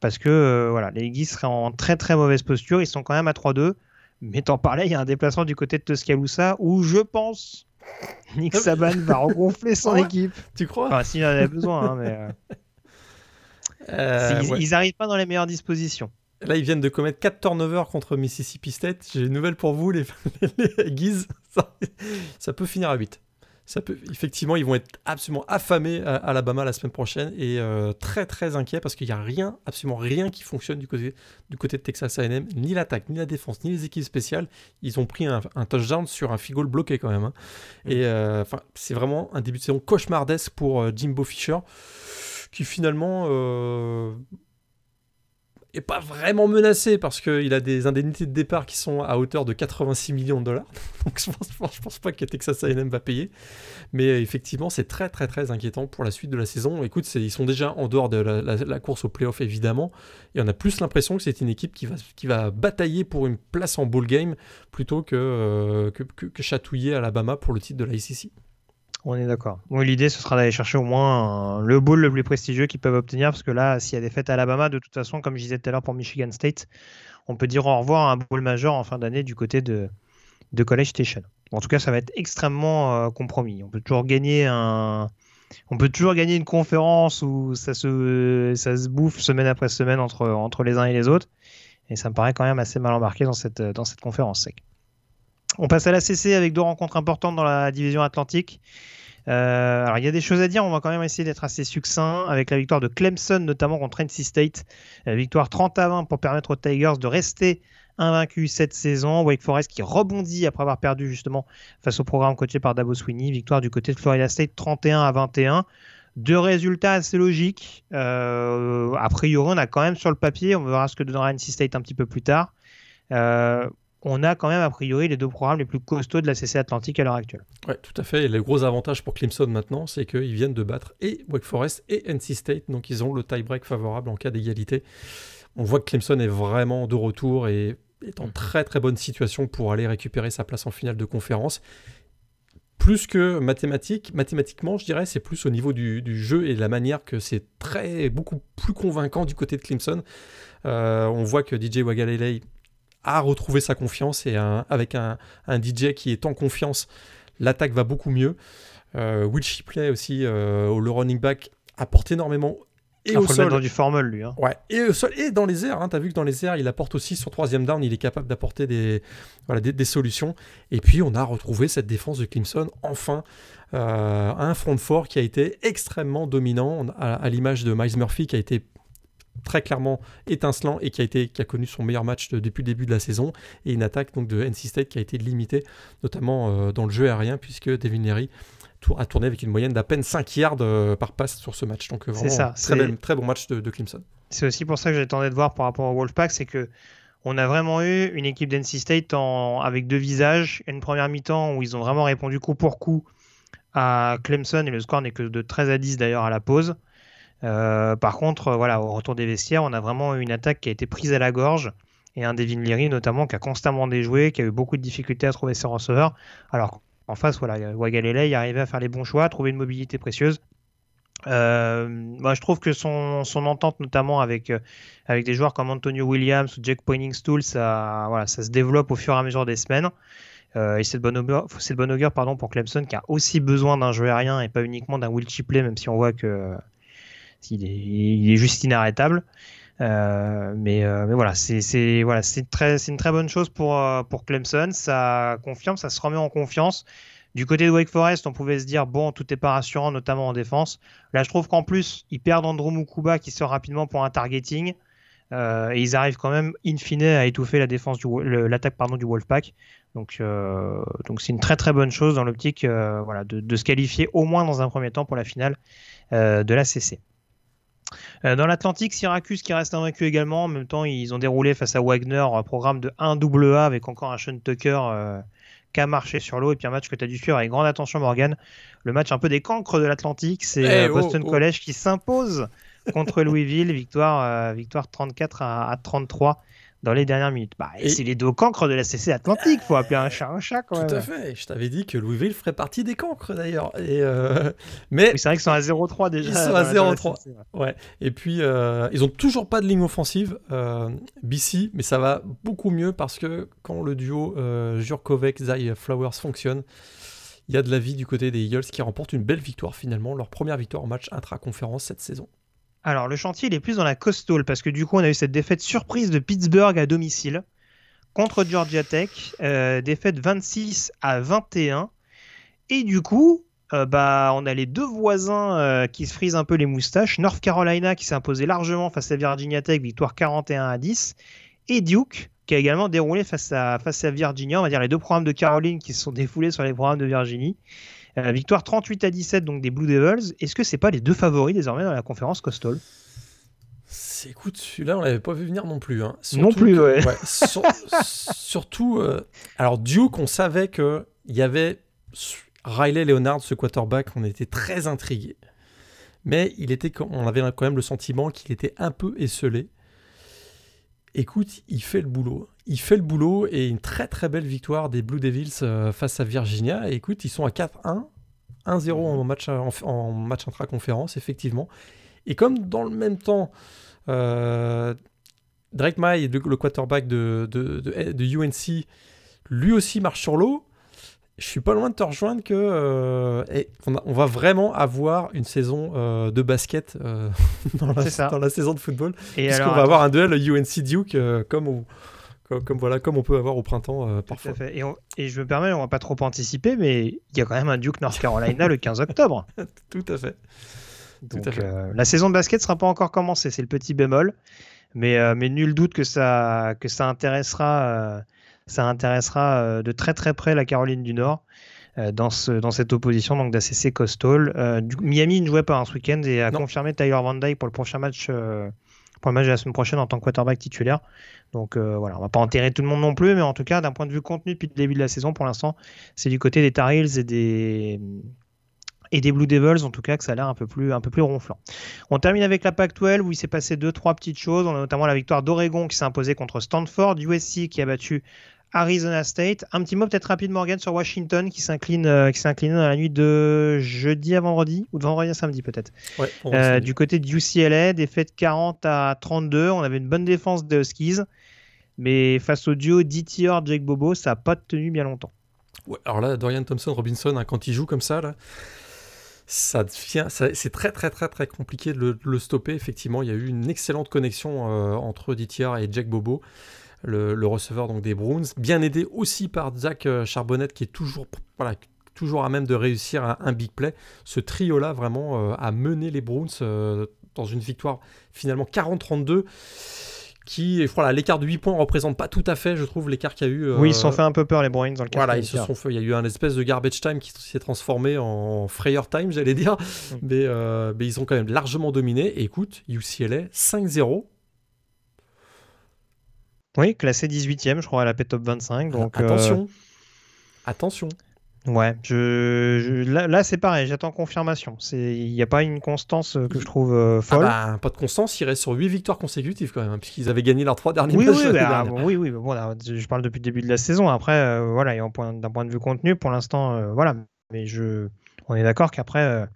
parce que voilà, les Aggies seraient en très très mauvaise posture. Ils sont quand même à 3-2. Mais t'en parlais, il y a un déplacement du côté de Tuscaloosa où je pense Nick Saban va regonfler son équipe.
Tu crois?
Enfin, s'il en avait besoin, hein, mais. Euh, euh, ils, n'arrivent pas dans les meilleures dispositions.
Là, ils viennent de commettre 4 turnovers contre Mississippi State. J'ai une nouvelle pour vous, les, les, Ça, ça, peut finir à 8 ça peut, effectivement, ils vont être absolument affamés à Alabama la semaine prochaine et euh, très très inquiets parce qu'il n'y a rien, absolument rien qui fonctionne du côté, du côté de Texas A&M, ni l'attaque, ni la défense, ni les équipes spéciales. Ils ont pris un, touchdown sur un figoule bloqué quand même. Hein. Mm. Et euh, c'est vraiment un début de saison cauchemardesque pour euh, Jimbo Fisher qui finalement pas vraiment menacé parce qu'il a des indemnités de départ qui sont à hauteur de 86 millions de dollars. Donc je pense, pas que Texas A&M va payer. Mais effectivement, c'est très très très inquiétant pour la suite de la saison. Écoute, ils sont déjà en dehors de la, course au playoff évidemment. Et on a plus l'impression que c'est une équipe qui va, qui va batailler pour une place en bowl game plutôt que, euh, que, que, que chatouiller Alabama pour le titre de la ICC.
On est d'accord. L'idée, ce sera d'aller chercher au moins le bowl le plus prestigieux qu'ils peuvent obtenir, parce que là, s'il y a des fêtes à Alabama, de toute façon, comme je disais tout à l'heure pour Michigan State, on peut dire au revoir à un bowl majeur en fin d'année du côté de, College Station. En tout cas, ça va être extrêmement euh, compromis. On peut toujours gagner une conférence où ça se, bouffe semaine après semaine entre, les uns et les autres. Et ça me paraît quand même assez mal embarqué dans cette, dans cette conférence. On passe à la CC avec deux rencontres importantes dans la division Atlantique. Euh, alors il y a des choses à dire, on va quand même essayer d'être assez succinct avec la victoire de Clemson notamment contre NC State, la victoire 30 à 20 pour permettre aux Tigers de rester invaincus cette saison. Wake Forest qui rebondit après avoir perdu justement face au programme coaché par Dabo Sweeney, victoire du côté de Florida State 31 à 21. Deux résultats assez logiques. Euh, a priori, on a quand même sur le papier, on verra ce que donnera NC State un petit peu plus tard. Euh, on a quand même a priori les deux programmes les plus costauds de la CC Atlantique à l'heure actuelle.
Oui, tout à fait. Et le gros avantage pour Clemson maintenant, c'est qu'ils viennent de battre et Wake Forest et NC State, donc ils ont le tie-break favorable en cas d'égalité. On voit que Clemson est vraiment de retour et est en très très bonne situation pour aller récupérer sa place en finale de conférence. Plus que mathématiques, mathématiquement, je dirais, c'est plus au niveau du, jeu et de la manière que c'est très beaucoup plus convaincant du côté de Clemson. Euh, on voit que DJ Wagalele a retrouvé sa confiance et avec un, DJ qui est en confiance, l'attaque va beaucoup mieux. Euh, Will Shipley aussi, euh, le running back, apporte énormément.
Et au sol, dans du formol lui. Hein.
Ouais. Et au sol et dans les airs. Hein, tu as vu que dans les airs, il apporte aussi sur troisième down, il est capable d'apporter des, voilà, des, solutions. Et puis on a retrouvé cette défense de Clemson enfin. Euh, un front fort qui a été extrêmement dominant à, à l'image de Miles Murphy qui a été très clairement étincelant et qui a, été, qui a connu son meilleur match depuis le début de la saison. Et une attaque donc, de NC State qui a été limitée, notamment euh, dans le jeu aérien, puisque Devin Leary a tourné avec une moyenne d'à peine 5 yards euh, par passe sur ce match. Donc euh, vraiment, ça, très, très, bon match de, Clemson.
C'est aussi pour ça que j'attendais de voir par rapport au Wolfpack, c'est que on a vraiment eu une équipe d'NC State en, avec deux visages. Une première mi-temps où ils ont vraiment répondu coup pour coup à Clemson et le score n'est que de 13 à 10 d'ailleurs à la pause. Par contre, voilà, au retour des vestiaires, on a vraiment une attaque qui a été prise à la gorge et un Devin Leary notamment qui a constamment déjoué, qui a eu beaucoup de difficultés à trouver ses receveurs. Alors en face, voilà, Wagalele, il arrivait à faire les bons choix, à trouver une mobilité précieuse. Euh, je trouve que son, son entente, notamment avec, euh, avec des joueurs comme Antonio Williams ou Jack Pointing-Stool, ça, voilà, ça se développe au fur et à mesure des semaines. Euh, et c'est de bonne augure, c'est de bonne augure pardon, pour Clemson qui a aussi besoin d'un jeu aérien et pas uniquement d'un Will Chipley, même si on voit que il est, juste inarrêtable. Euh, mais, euh, mais, voilà, c'est une très bonne chose pour, euh, pour Clemson. Ça confirme, ça se remet en confiance. Du côté de Wake Forest, on pouvait se dire bon, tout n'est pas rassurant, notamment en défense. Là, je trouve qu'en plus, ils perdent Andrew Mukuba qui sort rapidement pour un targeting. et ils arrivent quand même, in fine, à étouffer la l'attaque du Wolfpack. Donc, c'est une très très bonne chose dans l'optique de, de, se qualifier au moins dans un premier temps pour la finale de la CC. Euh, dans l'Atlantique, Syracuse qui reste invaincu également. En même temps, ils ont déroulé face à Wagner un programme de 1 AA avec encore un Sean Tucker euh, qui a marché sur l'eau. Et puis un match que tu as dû suivre avec grande attention, Morgan. Le match un peu des cancres de l'Atlantique, c'est eh, euh, Boston oh, oh. College qui s'impose contre Louisville. Victoire, victoire 34 à 33 dans les dernières minutes. Bah, et... C'est les deux cancres de la CC Atlantique, faut appeler un chat un chat quand
même. Tout à fait, je t'avais dit que Louisville ferait partie des cancres d'ailleurs. Et euh, Mais
c'est vrai qu'ils sont à 0-3 déjà.
Ils sont à 0-3. Ouais. Et puis euh, ils ont toujours pas de ligne offensive, euh, BC, mais ça va beaucoup mieux parce que quand le duo Jurkovec, Zay Flowers fonctionne, il y a de la vie du côté des Eagles qui remportent une belle victoire finalement, leur première victoire en match intra-conférence cette saison.
Alors, le chantier, il est plus dans la coastal parce que du coup, on a eu cette défaite surprise de Pittsburgh à domicile contre Georgia Tech, euh, défaite 26 à 21. Et du coup, euh, bah, on a les deux voisins euh, qui se frisent un peu les moustaches. North Carolina qui s'est imposé largement face à Virginia Tech, victoire 41 à 10. Et Duke qui a également déroulé face à, face à Virginia, on va dire les deux programmes de Caroline qui se sont défoulés sur les programmes de Virginie. Euh, victoire 38 à 17 donc des Blue Devils. Est-ce que c'est pas les deux favoris désormais dans la conférence Coastal?
Écoute, celui-là, on l'avait pas vu venir non plus. Hein.
non plus, ouais.
surtout, euh, alors Duke, on savait qu'il y avait Riley Leonard, ce quarterback, on était très intrigué. Mais il était, on avait quand même le sentiment qu'il était un peu esselé. Écoute, il fait le boulot il fait le boulot et une très très belle victoire des Blue Devils euh, face à Virginia. Et écoute, ils sont à 4-1, 1-0 en match, en, match intra-conférence, effectivement. Et comme dans le même temps, euh, Drake May, le, quarterback de, de, UNC, lui aussi marche sur l'eau. Je suis pas loin de te rejoindre que euh, on, va vraiment avoir une saison de basket dans, la, saison de football. Et puisqu'on va avoir un duel UNC Duke comme on, comme, voilà, comme on peut avoir au printemps euh, parfois.
Et, et, je me permets, on va pas trop anticiper, mais il y a quand même un Duke North Carolina le 15 octobre.
Tout à fait.
Donc, euh, la saison de basket sera pas encore commencée, c'est le petit bémol. Mais, euh, mais nul doute que ça, que ça intéressera, ça intéressera de très très près la Caroline du Nord dans, ce, dans cette opposition donc d'ACC Coastal. Miami ne jouait pas un ce week-end et a confirmé Tyler Van Dyke pour le prochain match pour le match de la semaine prochaine en tant que quarterback titulaire. Donc euh, voilà, on va pas enterrer tout le monde non plus, mais en tout cas, d'un point de vue contenu depuis le début de la saison, pour l'instant, c'est du côté des Tar Heels et des Blue Devils en tout cas que ça a l'air un peu plus un ronflant. On termine avec la Pac-12 où il s'est passé deux trois petites choses. On a notamment la victoire d'Oregon qui s'est imposée contre Stanford, USC qui a battu Arizona State. Un petit mot peut-être rapide Morgan sur Washington qui s'incline euh, qui incliné dans la nuit de jeudi à vendredi ou de vendredi à samedi peut-être. Euh, du côté de UCLA, défaite 40 à 32. On avait une bonne défense des Huskies, mais face au duo DTR Jake Bobo, ça n'a pas tenu bien longtemps.
alors là, Dorian Thompson Robinson, hein, quand il joue comme ça, là, ça devient, c'est très très très très compliqué de le, stopper. Effectivement, il y a eu une excellente connexion euh, entre DTR et Jake Bobo le, receveur donc des Browns, bien aidé aussi par Zach euh, Charbonnet qui est toujours, voilà, toujours à même de réussir un, big play. Ce trio-là vraiment euh, a mené les Browns euh, dans une victoire finalement 40-32 qui, voilà, l'écart de 8 points ne représente pas tout à fait, je trouve, l'écart qu'il y a eu.
oui, ils se sont fait un peu peur, les Browns, dans le
Voilà, ils se sont fait, il y a eu un espèce de garbage time qui s'est transformé en Freyer time, j'allais dire. Mm. Mais, mais, ils ont quand même largement dominé. Et écoute, UCLA 5-0,
oui, classé 18e, je crois, à la P Top 25. Donc,
Attention. Euh, Attention.
Ouais, je, là, c'est pareil, j'attends confirmation. Il n'y a pas une constance euh, que je trouve euh, folle.
Ah bah, pas de constance, il reste sur 8 victoires consécutives quand même, hein, puisqu'ils avaient gagné leurs 3 derniers
oui,
matchs.
Oui, bah, oui, oui, bon, je parle depuis le début de la saison. Après, euh, voilà, d'un point, point, de vue contenu, pour l'instant, voilà. Mais je, on est d'accord qu'après,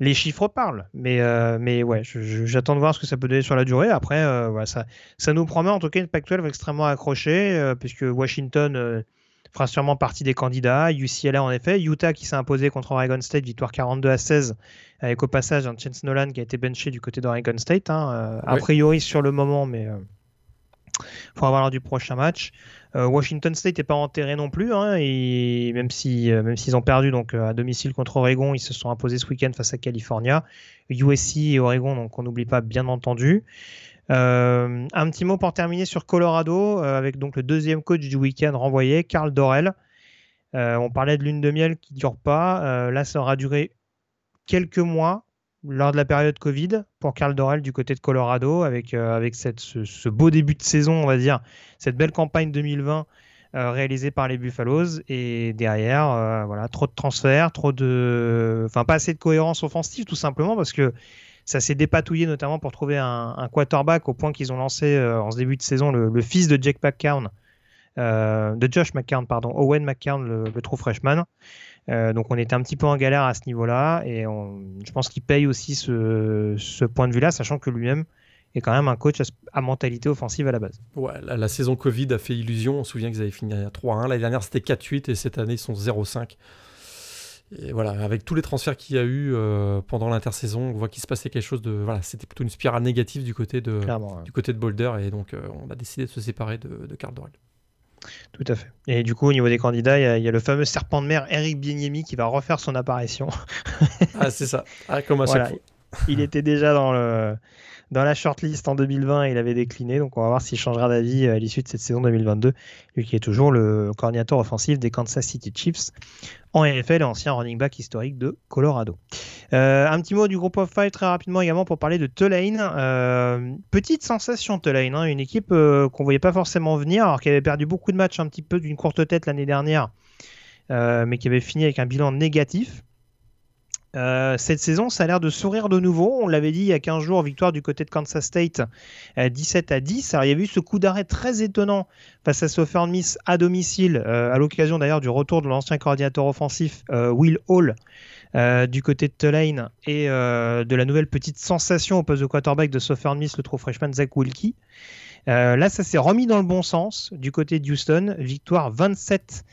les chiffres parlent. Mais, mais ouais, j'attends de voir ce que ça peut donner sur la durée. Après, voilà, ça, ça nous promet en tout cas une Pac-12 extrêmement accrochée, puisque Washington fera sûrement partie des candidats. UCLA en effet, Utah qui s'est imposé contre Oregon State, victoire 42 à 16, avec au passage un Chance Nolan qui a été benché du côté d'Oregon State. Hein, euh, A priori sur le moment, mais il euh, faudra voir lors du prochain match. Euh, Washington State n'est pas enterré non plus, hein, et même si même s'ils ont perdu donc à domicile contre Oregon, ils se sont imposés ce week-end face à California. USC et Oregon, donc on n'oublie pas bien entendu. Euh, un petit mot pour terminer sur Colorado, euh, avec donc le deuxième coach du week-end renvoyé, Carl Dorel. Euh, on parlait de lune de miel qui ne dure pas. là, ça aura duré quelques mois lors de la période Covid pour Carl Dorel du côté de Colorado, avec, avec cette, ce, beau début de saison, on va dire, cette belle campagne 2020 réalisée par les Buffaloes. Et derrière, voilà, trop de transferts, trop de. Enfin, pas assez de cohérence offensive, tout simplement, parce que ça s'est dépatouillé notamment pour trouver un, quarterback au point qu'ils ont lancé euh, en ce début de saison le, fils de euh, de Josh McCown, pardon, Owen McCown, le, le freshman. Euh, donc on était un petit peu en galère à ce niveau-là et je pense qu'il paye aussi ce, point de vue-là, sachant que lui-même est quand même un coach à, mentalité offensive à la base.
Ouais, la, saison Covid a fait illusion. On se souvient qu'ils avaient fini à 3-1. L'année dernière, c'était 4-8 et cette année, ils sont 0-5. Et voilà, avec tous les transferts qu'il y a eu euh, pendant l'intersaison, on voit qu'il se passait quelque chose de. Voilà, c'était plutôt une spirale négative du côté de, du côté de Boulder, et donc euh, on a décidé de se séparer de, de Karl Dorel.
Tout à fait. Et du coup, au niveau des candidats, il y, a le fameux serpent de mer Eric Bieniemi qui va refaire son apparition.
ah, c'est ça. Ah, comme à.
Il était déjà dans le dans la shortlist en 2020, il avait décliné, donc on va voir s'il changera d'avis euh, à l'issue de cette saison 2022, lui qui est toujours le coordinateur offensif des Kansas City Chiefs en NFL ancien running back historique de Colorado. Euh, un petit mot du groupe of five très rapidement également pour parler de Tulane. Euh, petite sensation Tulane, hein, une équipe qu'on qu'on voyait pas forcément venir, alors qu'elle avait perdu beaucoup de matchs un petit peu d'une courte tête l'année dernière, mais qui avait fini avec un bilan négatif. Euh, cette saison, ça a l'air de sourire de nouveau. On l'avait dit il y a 15 jours, victoire du côté de Kansas State, 17 à 10. Alors, il y a eu ce coup d'arrêt très étonnant face à Southern Miss à domicile, euh, à l'occasion d'ailleurs du retour de l'ancien coordinateur offensif euh, Will Hall du côté de Tulane et de la nouvelle petite sensation au poste de quarterback de Southern Miss, le true freshman Zach Wilkie. là, ça s'est remis dans le bon sens du côté de Houston. Victoire 27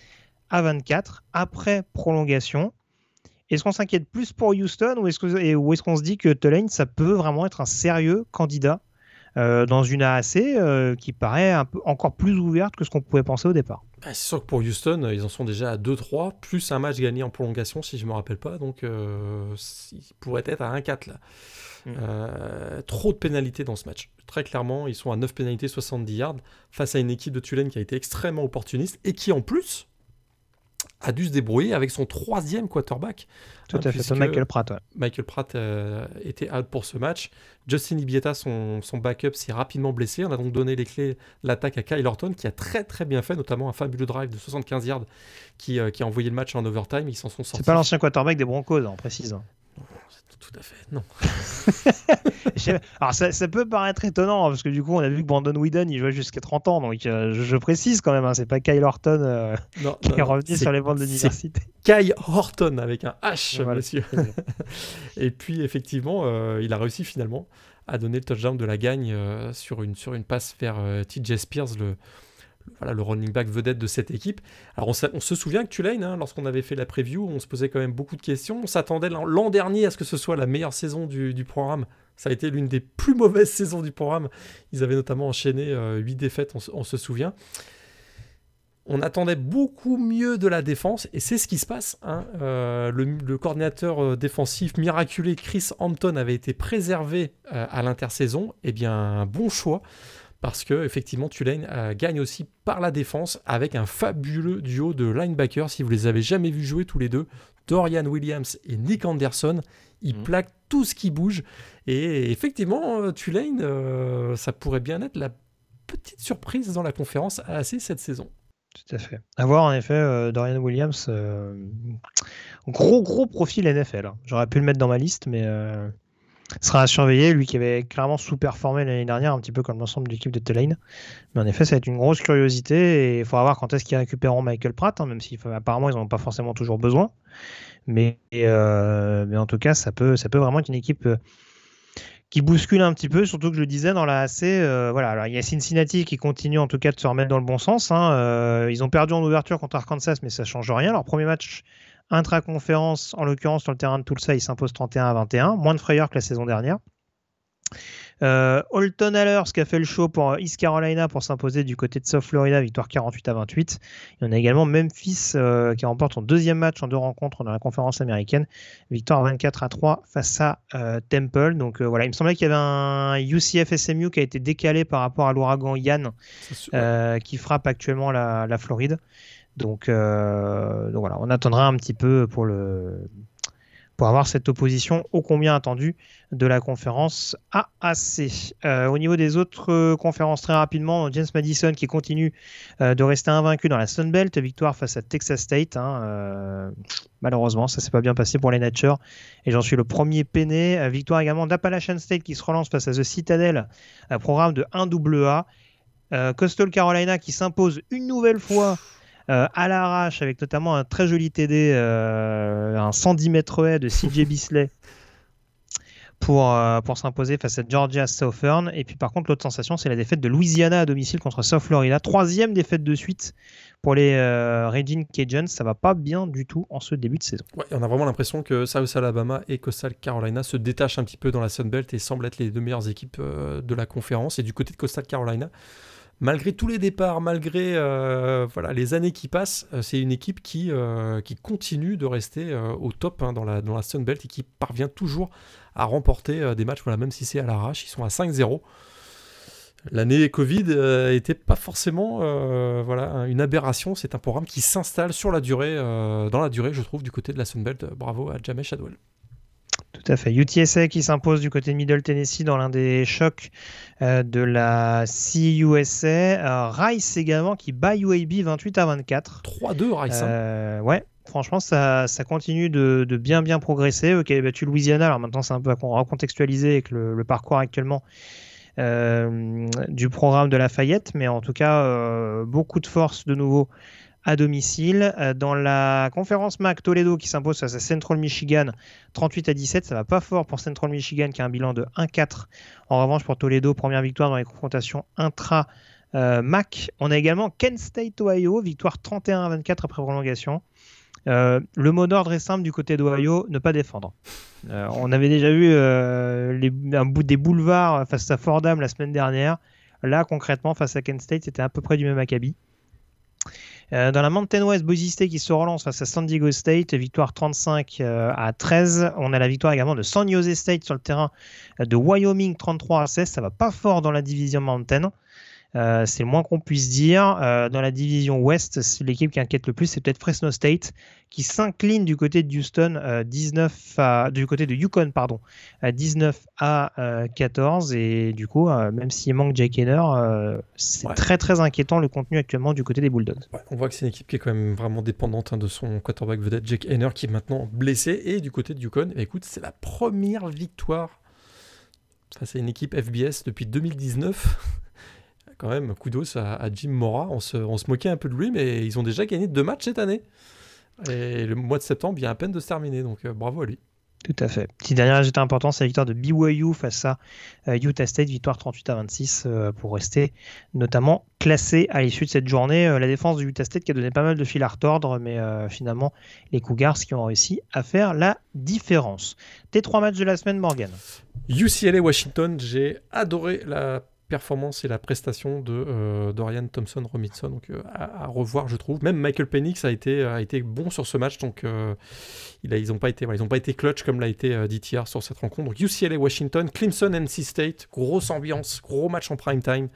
à 24 après prolongation. Est-ce qu'on s'inquiète plus pour Houston ou est-ce qu'on se dit que Tulane, ça peut vraiment être un sérieux candidat euh, dans une AAC euh, qui paraît un peu, encore plus ouverte que ce qu'on pouvait penser au départ?
Bah, C'est sûr que pour Houston, ils en sont déjà à 2-3, plus un match gagné en prolongation, si je ne me rappelle pas. Donc, euh, il pourrait être à 1-4 là. Mm. trop de pénalités dans ce match. Très clairement, ils sont à 9 pénalités, 70 yards, face à une équipe de Tulane qui a été extrêmement opportuniste et qui, en plus, a dû se débrouiller avec son troisième quarterback.
Tout à fait, Michael Pratt.
Michael Pratt euh, était out pour ce match. Justin Ibieta, son, son backup, s'est rapidement blessé. On a donc donné les clés l'attaque à Kyle Horton, qui a très très bien fait, notamment un fabuleux drive de 75 yards qui, euh, qui a envoyé le match en overtime. Ils s'en sont sortis.
C'est pas l'ancien quarterback des Broncos, on précise.
Tout à fait, non.
Alors ça, ça, peut paraître étonnant, hein, parce que du coup on a vu que Brandon Whedon il jouait jusqu'à 30 ans, donc euh, je, précise quand même, hein, c'est pas Kyle Horton euh, qui est revenu sur les bancs de l'université.
Kyle Horton avec un H, monsieur. Et puis effectivement, euh, il a réussi finalement à donner le touchdown de la gagne sur, une, sur une passe vers TJ Spears, le, voilà, le running back vedette de cette équipe. Alors on, se souvient que Tulane, hein, lorsqu'on avait fait la preview, on se posait quand même beaucoup de questions. On s'attendait l'an dernier à ce que ce soit la meilleure saison du, programme. Ça a été l'une des plus mauvaises saisons du programme. Ils avaient notamment enchaîné euh, 8 défaites, on, se souvient. On attendait beaucoup mieux de la défense et c'est ce qui se passe. Hein. Euh, le, coordinateur euh, défensif miraculé Chris Hampton avait été préservé euh, à l'intersaison. Eh bien, bon choix parce que effectivement Tulane euh, gagne aussi par la défense avec un fabuleux duo de linebackers. Si vous les avez jamais vus jouer tous les deux, Dorian Williams et Nick Anderson, ils mhm. plaquent tout ce qui bouge. Et effectivement, euh, Tulane, euh, ça pourrait bien être la petite surprise dans la conférence AC cette saison.
Tout à fait. À voir en effet, Dorian Williams, gros gros profil NFL. Hein. J'aurais pu le mettre dans ma liste, mais sera à surveiller, lui qui avait clairement sous-performé l'année dernière, un petit peu comme l'ensemble de l'équipe de Tulane. Mais en effet, ça va être une grosse curiosité et il faudra voir quand est-ce qu'ils récupéreront Michael Pratt, hein, même si apparemment ils n'en ont pas forcément toujours besoin. Mais, euh, mais en tout cas, ça peut, ça peut vraiment être une équipe euh, qui bouscule un petit peu, surtout que je le disais dans la AC. Euh, voilà, alors il y a Cincinnati qui continue en tout cas de se remettre dans le bon sens. Hein. ils ont perdu en ouverture contre Arkansas, mais ça change rien. Leur premier match intra-conférence, en l'occurrence sur le terrain de Tulsa, ils s'imposent 31 à 21, moins de frayeur que la saison dernière. Euh, Holton Allers qui a fait le show pour East Carolina pour s'imposer du côté de South Florida, victoire 48 à 28. Il y en a également Memphis euh, qui remporte son deuxième match en deux rencontres dans la conférence américaine, victoire 24 à 3 face à euh, Temple. Donc voilà, il me semblait qu'il y avait un UCF SMU qui a été décalé par rapport à l'ouragan Yann qui frappe actuellement la, la Floride. Donc, donc voilà, on attendra un petit peu pour le pour avoir cette opposition ô combien attendue de la conférence AAC. Euh, au niveau des autres euh, conférences, très rapidement, James Madison qui continue euh, de rester invaincu dans la Sun Belt, victoire face à Texas State. Hein, malheureusement, ça s'est pas bien passé pour les Nature et j'en suis le premier peiné. victoire également d'Appalachian State qui se relance face à The Citadel, un programme de 1 AA. Coastal Carolina qui s'impose une nouvelle fois euh, à l'arrache avec notamment un très joli TD, euh, un 110 mètres haie de CJ Bisley pour, euh, pour s'imposer face à Georgia Southern. Et puis par contre, l'autre sensation, c'est la défaite de Louisiana à domicile contre South Florida. Troisième défaite de suite pour les Regine Cajuns. Ça va pas bien du tout en ce début de saison.
Ouais, on a vraiment l'impression que South Alabama et Coastal Carolina se détachent un petit peu dans la Sun Belt et semblent être les deux meilleures équipes de la conférence. Et du côté de Coastal Carolina, malgré tous les départs, malgré euh, voilà, les années qui passent, euh, c'est une équipe qui, euh, continue de rester au top hein, dans, la, dans Sun Belt et qui parvient toujours à remporter des matchs, voilà, même si c'est à l'arrache. Ils sont à 5-0. L'année Covid n'était pas forcément voilà, une aberration. C'est un programme qui s'installe sur la durée, dans la durée, je trouve, du côté de la Sun Belt. Bravo à Jamie Shadwell.
Tout à fait. UTSA qui s'impose du côté de Middle Tennessee dans l'un des chocs euh, de la CUSA. Euh, Rice également qui bat UAB 28 à 24.
3-2 Rice. Hein.
Euh, ouais, franchement, ça, ça continue de, bien bien progresser. Ok, battu Louisiana. Alors maintenant, c'est un peu à recontextualiser avec le, parcours actuellement du programme de Lafayette. Mais en tout cas, beaucoup de force de nouveau à domicile. Euh, dans la conférence MAC, Toledo qui s'impose face à Central Michigan 38 à 17. Ça va pas fort pour Central Michigan qui a un bilan de 1-4. En revanche, pour Toledo, première victoire dans les confrontations intra. Euh, MAC, on a également Kent State, Ohio, victoire 31 à 24 après prolongation. Euh, le mot d'ordre est simple du côté d'Ohio, ne pas défendre. on avait déjà vu un bout des boulevards face à Fordham la semaine dernière. Là, concrètement, face à Kent State, c'était à peu près du même acabit. Euh, dans la Mountain West, Boise State qui se relance face à San Diego State, victoire 35 euh, à 13. On a la victoire également de San Jose State sur le terrain de Wyoming 33 à 16. Ça va pas fort dans la division Mountain. Euh, c'est le moins qu'on puisse dire. Euh, dans la division Ouest, l'équipe qui inquiète le plus, c'est peut-être Fresno State, qui s'incline du côté de Houston, 19 euh, du côté de Yukon, pardon, 19 à 14. Et du coup, même s'il manque Jake Henner, c'est très très inquiétant le contenu actuellement du côté des Bulldogs.
on voit que c'est une équipe qui est quand même vraiment dépendante hein, de son quarterback vedette, Jake Henner, qui est maintenant blessé. Et du côté de Yukon, eh écoute, c'est la première victoire face à une équipe FBS depuis 2019 quand même, kudos à, à Jim Mora. On se, on se, moquait un peu de lui, mais ils ont déjà gagné deux matchs cette année. Et le mois de septembre vient à peine de se terminer, donc euh, bravo à lui.
Tout à fait. Petit dernier résultat important, c'est la victoire de BYU face à euh, Utah State, victoire 38 à 26 euh, pour rester notamment classé à l'issue de cette journée. la défense de Utah State qui a donné pas mal de fil à retordre, mais finalement les Cougars qui ont réussi à faire la différence. Tes trois matchs de la semaine, Morgan?
UCLA Washington, j'ai adoré la performance et la prestation de euh, Dorian Thompson Robinson donc euh, à, revoir je trouve. Même Michael Penix a été a été bon sur ce match. Donc euh, ils n'ont pas été ils ont pas été clutch comme l'a été DTR sur cette rencontre. Donc UCLA Washington Clemson NC State. Grosse ambiance gros match en prime time.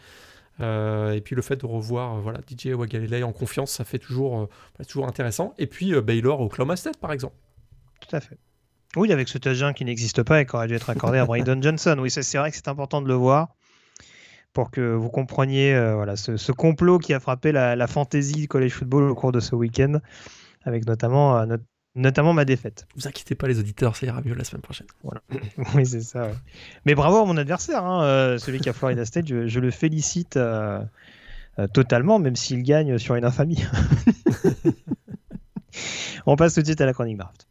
Et puis le fait de revoir voilà DJ Wagalele en confiance ça fait toujours toujours intéressant. Et puis Baylor Oklahoma State par exemple.
Tout à fait. Oui, avec ce touchdown qui n'existe pas et qui aurait dû être accordé à Brandon Johnson. Oui, c'est vrai que c'est important de le voir. Pour que vous compreniez voilà, ce, complot qui a frappé la, la fantasy college football au cours de ce week-end, avec notamment, notamment ma défaite.
Vous inquiétez pas les auditeurs, ça ira mieux la semaine prochaine.
Voilà. oui, c'est ça. Mais bravo à mon adversaire, hein, celui qui a Florida State, je, le félicite totalement, même s'il gagne sur une infamie. On passe tout de suite à la chronique draft.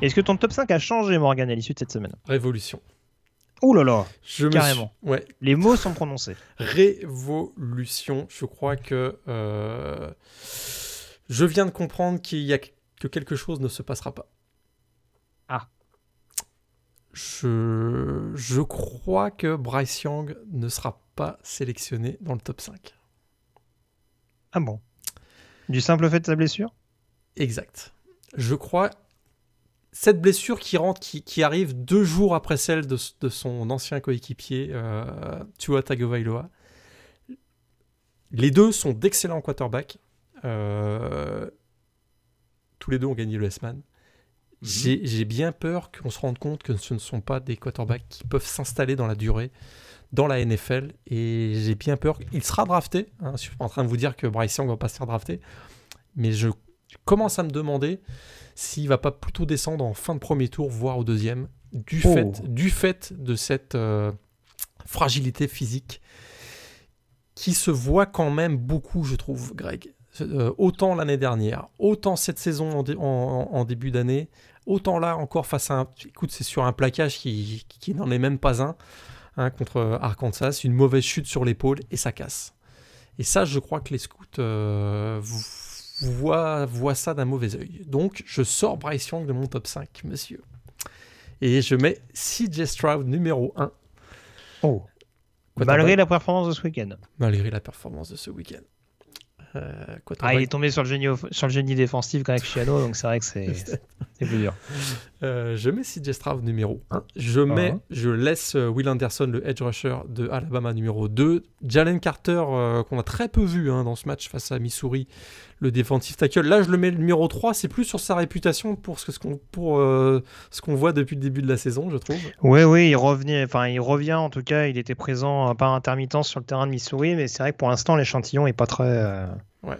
Est-ce que ton top 5 a changé, Morgan, à l'issue de cette semaine?
Révolution.
Ouh là là je Carrément.
Ouais.
Les mots sont prononcés.
Révolution. Je crois que euh, je viens de comprendre qu'il y a que quelque chose ne se passera pas.
Ah.
Je, je crois que Bryce Young ne sera pas sélectionné dans le top 5.
Ah bon? Du simple fait de sa blessure?
Exact. Je crois cette blessure qui rentre, qui, arrive deux jours après celle de, son ancien coéquipier, euh, Tua Tagovailoa. Les deux sont d'excellents quarterbacks. Euh, tous les deux ont gagné le S-Man. Mhm. J'ai bien peur qu'on se rende compte que ce ne sont pas des quarterbacks qui peuvent s'installer dans la durée dans la NFL. Et j'ai bien peur qu'il sera drafté. Hein, je suis en train de vous dire que Bryce Young va pas se faire drafter. Mais je commence à me demander s'il va pas plutôt descendre en fin de premier tour, voire au deuxième, du, oh. fait, du fait de cette euh, fragilité physique qui se voit quand même beaucoup, je trouve, Greg. Euh, autant l'année dernière, autant cette saison en, début d'année, autant là encore face à un... Écoute, c'est sur un plaquage qui, n'en est même pas un, hein, contre Arkansas, une mauvaise chute sur l'épaule et ça casse. Et ça, je crois que les scouts euh, vous voit, voit ça d'un mauvais oeil. Donc, je sors Bryce Young de mon top 5, monsieur. Et je mets CJ Stroud numéro 1.
Oh. Malgré la performance de ce week-end.
Malgré la performance de ce week-end.
Euh, ah, il est tombé sur le génie, sur le génie défensif avec Chiano, donc c'est vrai que c'est plus dur.
Euh, je mets CJ Stroud numéro 1. Je, mets, je laisse euh, Will Anderson, le edge rusher de Alabama numéro 2. Jalen Carter, qu'on a très peu vu hein, dans ce match face à Missouri, le défensif tackle. Là, je le mets le numéro 3. C'est plus sur sa réputation pour ce qu'on pour, ce qu'on voit depuis le début de la saison, je trouve.
Oui, oui, il, revenait, enfin, il revient en tout cas. Il était présent par intermittence sur le terrain de Missouri, mais c'est vrai que pour l'instant, l'échantillon n'est pas très. Ouais.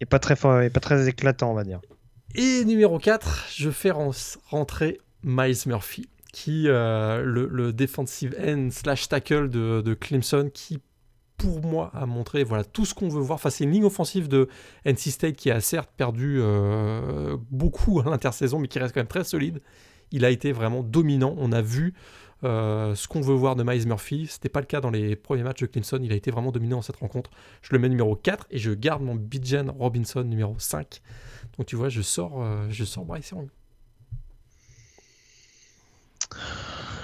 Et pas très fort, et pas très éclatant, on va dire.
Et numéro 4, je fais rentrer Miles Murphy, qui euh, le, defensive end slash tackle de, Clemson, qui pour moi a montré voilà tout ce qu'on veut voir. Enfin, c'est une ligne offensive de NC State qui a certes perdu euh, beaucoup à l'intersaison, mais qui reste quand même très solide. Il a été vraiment dominant. On a vu euh, ce qu'on veut voir de Miles Murphy, ce n'était pas le cas dans les premiers matchs de Clemson. Il a été vraiment dominant dans cette rencontre. Je le mets numéro 4 et je garde mon Bijan Robinson numéro 5. Donc tu vois, je sors, euh, je sors Bryce Young.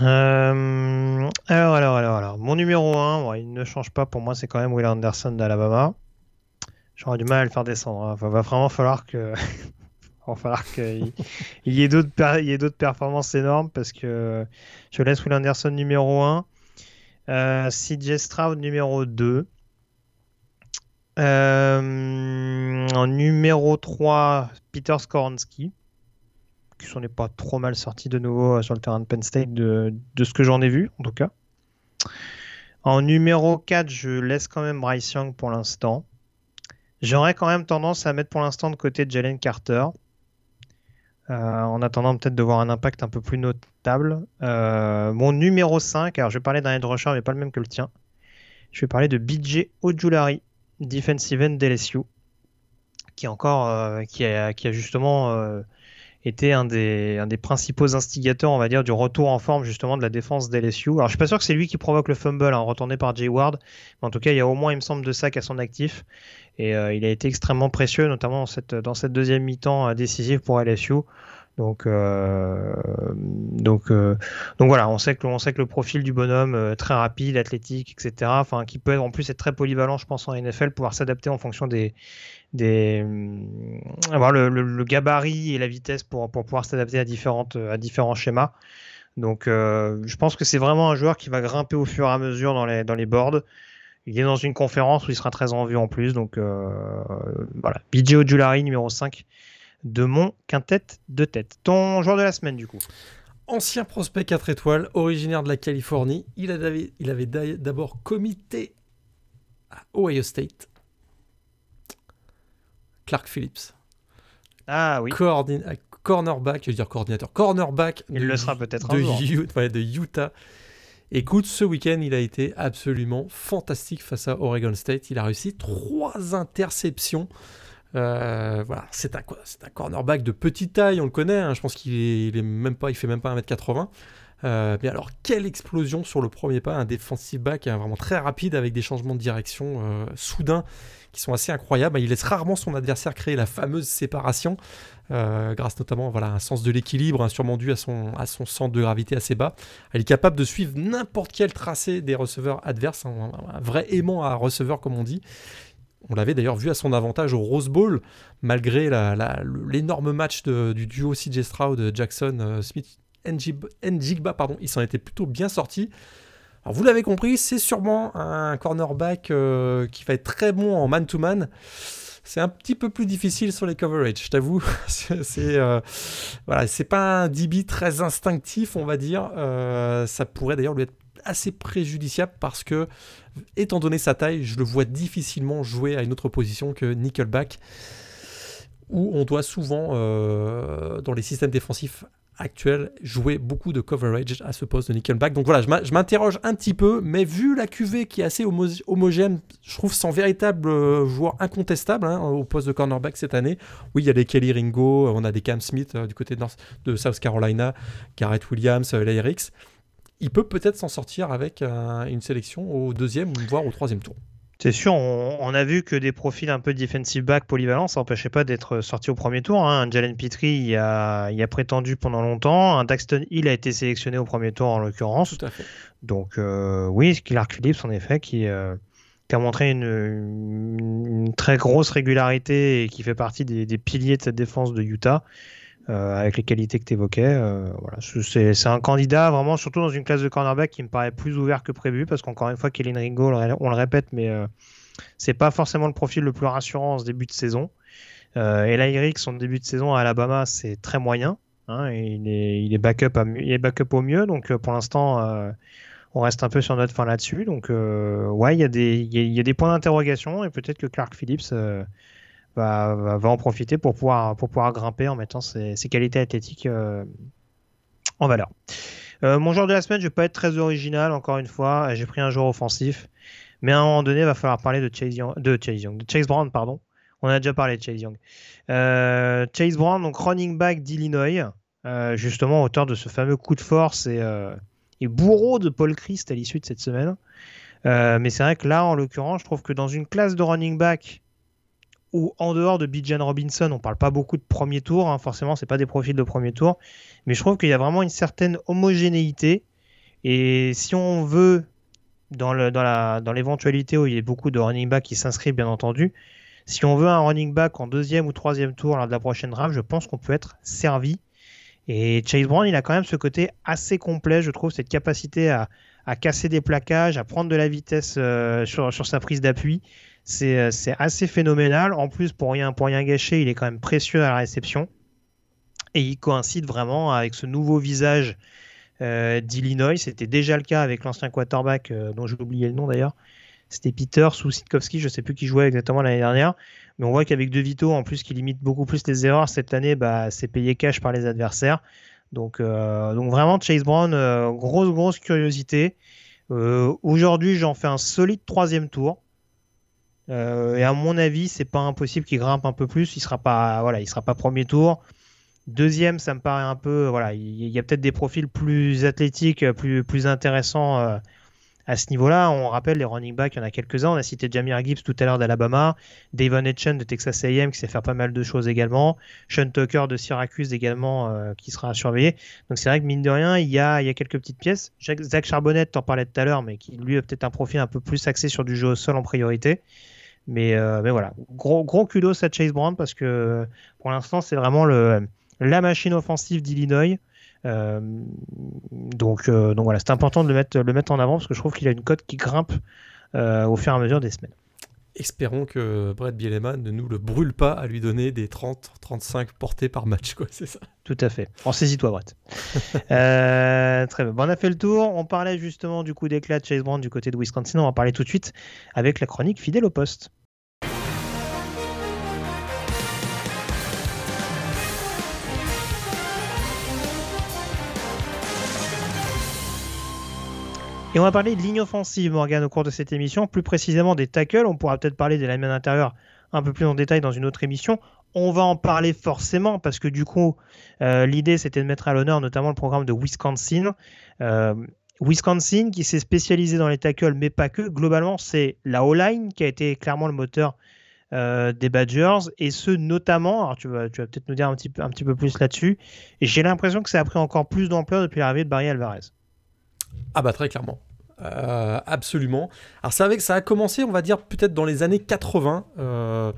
Euh, alors, alors, alors, alors. Mon numéro 1, il ne change pas pour moi, c'est quand même Will Anderson d'Alabama. J'aurais du mal à le faire descendre. Il hein. va vraiment falloir que il va falloir qu'il y ait d'autres performances énormes parce que je laisse Will Anderson numéro 1, euh, CJ Stroud numéro 2. Euh, en numéro 3, Peter Skoronski, qui s'en est pas trop mal sorti de nouveau euh, sur le terrain de Penn State, de, de ce que j'en ai vu en tout cas. En numéro 4, je laisse quand même Bryce Young pour l'instant. J'aurais quand même tendance à mettre pour l'instant de côté Jalen Carter. Euh, en attendant peut-être de voir un impact un peu plus notable. Euh, mon numéro 5, alors je vais parler d'un head rusher, mais pas le même que le tien. Je vais parler de BJ Ojulari, defensive end d'LSU, qui, encore, euh, qui, a, qui, a, justement été un des, principaux instigateurs, on va dire, du retour en forme justement de la défense d'LSU. Alors je suis pas sûr que c'est lui qui provoque le fumble, hein, retourné par Jay Ward, mais en tout cas il y a au moins, il me semble, deux sacs à son actif. Et euh, il a été extrêmement précieux, notamment dans cette, deuxième mi-temps euh, décisive pour LSU. Donc, euh, donc, voilà, on sait que le profil du bonhomme très rapide, athlétique, etc. Qui peut en plus être très polyvalent, je pense en NFL, pouvoir s'adapter en fonction des, avoir le, gabarit et la vitesse pour, pouvoir s'adapter à différents schémas. Donc, je pense que c'est vraiment un joueur qui va grimper au fur et à mesure dans les dans boards. Il est dans une conférence où il sera très en vue en plus. Donc euh, voilà. BJ Ojulari, numéro 5 de mon quintet de tête. Ton joueur de la semaine, du coup
Ancien prospect 4 étoiles, originaire de la Californie, il avait, il avait d'abord comité à Ohio State. Clark Phillips.
Ah oui.
cornerback, je veux dire coordinateur, cornerback.
Il le sera peut-être
de, de Utah. Écoute, ce week-end, il a été absolument fantastique face à Oregon State. Il a réussi trois interceptions. Euh, voilà, c'est un, un, cornerback de petite taille, on le connaît. Hein. je pense qu'il est, même pas, il fait même pas 1m80. Euh, mais alors, quelle explosion sur le premier pas, un defensive back hein, vraiment très rapide avec des changements de direction euh, soudains qui sont assez incroyables. Il laisse rarement son adversaire créer la fameuse séparation, euh, grâce notamment voilà, à un sens de l'équilibre, sûrement dû à son, centre de gravité assez bas. Elle est capable de suivre n'importe quel tracé des receveurs adverses, un, vrai aimant à receveur comme on dit. On l'avait d'ailleurs vu à son avantage au Rose Bowl, malgré l'énorme match du duo CJ Stroud, Jackson euh, Smith, Njigba, pardon, il s'en était plutôt bien sorti. Alors vous l'avez compris, c'est sûrement un cornerback euh, qui va être très bon en man-to-man. C'est un petit peu plus difficile sur les coverage, je t'avoue. c'est euh, voilà, pas un DB très instinctif, on va dire. Euh, ça pourrait d'ailleurs lui être assez préjudiciable parce que, étant donné sa taille, je le vois difficilement jouer à une autre position que nickelback, où on doit souvent, dans les systèmes défensifs actuel jouer beaucoup de coverage à ce poste de Nickelback. Donc voilà, je m'interroge un petit peu, mais vu la QV qui est assez homogène, je trouve sans véritable euh, joueur incontestable hein, au poste de cornerback cette année. Oui, il y a des Kelly Ringo, on a des Cam Smith euh, du côté de, South Carolina, Garrett Williams, euh. Il peut peut-être s'en sortir avec une sélection au deuxième, voire au troisième tour.
C'est sûr, on, a vu que des profils un peu defensive back polyvalents, ça n'empêchait pas d'être sorti au premier tour. Hein. Jalen Petrie y a, a, prétendu pendant longtemps. Un Daxton Hill a été sélectionné au premier tour en l'occurrence. Donc euh, oui, Clark Phillips en effet qui, euh, a montré une, très grosse régularité et qui fait partie des, des piliers de cette défense de Utah. Euh, avec les qualités que tu évoquais. Euh, voilà. C'est un candidat vraiment, surtout dans une classe de cornerback qui me paraît plus ouvert que prévu, parce qu'encore une fois, Kellen Ringo, on le répète, mais euh, c'est pas forcément le profil le plus rassurant en ce début de saison. et là, Eric, son début de saison à Alabama, c'est très moyen. Hein, il, est, backup au mieux, donc pour l'instant, on reste un peu sur notre fin là-dessus. Donc, ouais, il y, a des points d'interrogation et peut-être que Clark Phillips va, en profiter pour pouvoir, pour pouvoir grimper en mettant ses, qualités athlétiques euh, en valeur. Euh, mon joueur de la semaine, je vais pas être très original, encore une fois. J'ai pris un joueur offensif. Mais à un moment donné, il va falloir parler de Chase Young, de Chase, Young, de Chase Brown, pardon. On a déjà parlé de Chase Young. Euh, Chase Brown, donc running back d'Illinois, justement auteur de ce fameux coup de force et, et bourreau de Paul Christ à l'issue de cette semaine. mais c'est vrai que là, en l'occurrence, je trouve que dans une classe de running back où en dehors de Bijan Robinson, on parle pas beaucoup de premier tour, hein, forcément, c'est pas des profils de premier tour, mais je trouve qu'il y a vraiment une certaine homogénéité. Et si on veut, dans, l'éventualité où il y a beaucoup de running back qui s'inscrivent, bien entendu, si on veut un running back en deuxième ou troisième tour lors de la prochaine draft, je pense qu'on peut être servi. Et Chase Brown, il a quand même ce côté assez complet, je trouve, cette capacité à, casser des plaquages, à prendre de la vitesse euh, sur sa prise d'appui. Euh, c'est assez phénoménal. En plus, pour rien, pour rien gâcher, il est quand même précieux à la réception. Et il coïncide vraiment avec ce nouveau visage euh, d'Illinois. C'était déjà le cas avec l'ancien quarterback, euh, dont j'ai oublié le nom d'ailleurs. C'était Peter ou Sitkowski, je ne sais plus qui jouait exactement l'année dernière. Mais on voit qu'avec De Vito, en plus, qui limite beaucoup plus les erreurs cette année, bah, c'est payé cash par les adversaires. Donc, donc vraiment, Chase Brown, grosse, grosse curiosité. Aujourd'hui, j'en fais un solide troisième tour. Euh, et à mon avis, c'est pas impossible qu'il grimpe un peu plus. Il sera pas, voilà, il sera pas premier tour. Deuxième, ça me paraît un peu, voilà, il y a peut-être des profils plus athlétiques, plus, plus intéressants euh, à ce niveau-là. On rappelle les running backs, il y en a quelques-uns. On a cité Jamir Gibbs tout à l'heure d'Alabama, Davon Etchen de Texas A&M qui sait faire pas mal de choses également, Sean Tucker de Syracuse également euh, qui sera surveillé. Donc c'est vrai que mine de rien, il y a, y a quelques petites pièces. Zach Charbonnet, t'en parlais tout à l'heure, mais qui lui a peut-être un profil un peu plus axé sur du jeu au sol en priorité. Mais, euh, mais voilà, gros, gros kudos à Chase Brown parce que pour l'instant, c'est vraiment la machine offensive d'Illinois. Euh, donc, euh, donc voilà, c'est important de le mettre, le mettre en avant parce que je trouve qu'il a une cote qui grimpe au fur et à mesure des semaines.
espérons que Brett Bielema ne nous le brûle pas à lui donner des 30-35 portées par match, quoi, c'est ça.
Tout à fait. En saisis-toi, Brett. Euh, très bien. Bon, on a fait le tour. On parlait justement du coup d'éclat de Chase Brown du côté de Wisconsin. On va parler tout de suite avec la chronique fidèle au poste. Et on va parler de ligne offensive, Morgan, au cours de cette émission, plus précisément des tackles. On pourra peut-être parler des linemen intérieurs un peu plus en détail dans une autre émission. On va en parler forcément parce que du coup, euh, l'idée c'était de mettre à l'honneur notamment le programme de Wisconsin. Euh, Wisconsin qui s'est spécialisé dans les tackles, mais pas que. Globalement, c'est la O-line qui a été clairement le moteur euh, des Badgers et ce notamment. Alors tu vas, peut-être nous dire un petit peu, un petit peu plus là-dessus. J'ai l'impression que ça a pris encore plus d'ampleur depuis l'arrivée de Barry Alvarez.
Ah bah très clairement. Euh, absolument. Alors c'est ça a commencé, on va dire, peut-être dans les années 80, euh,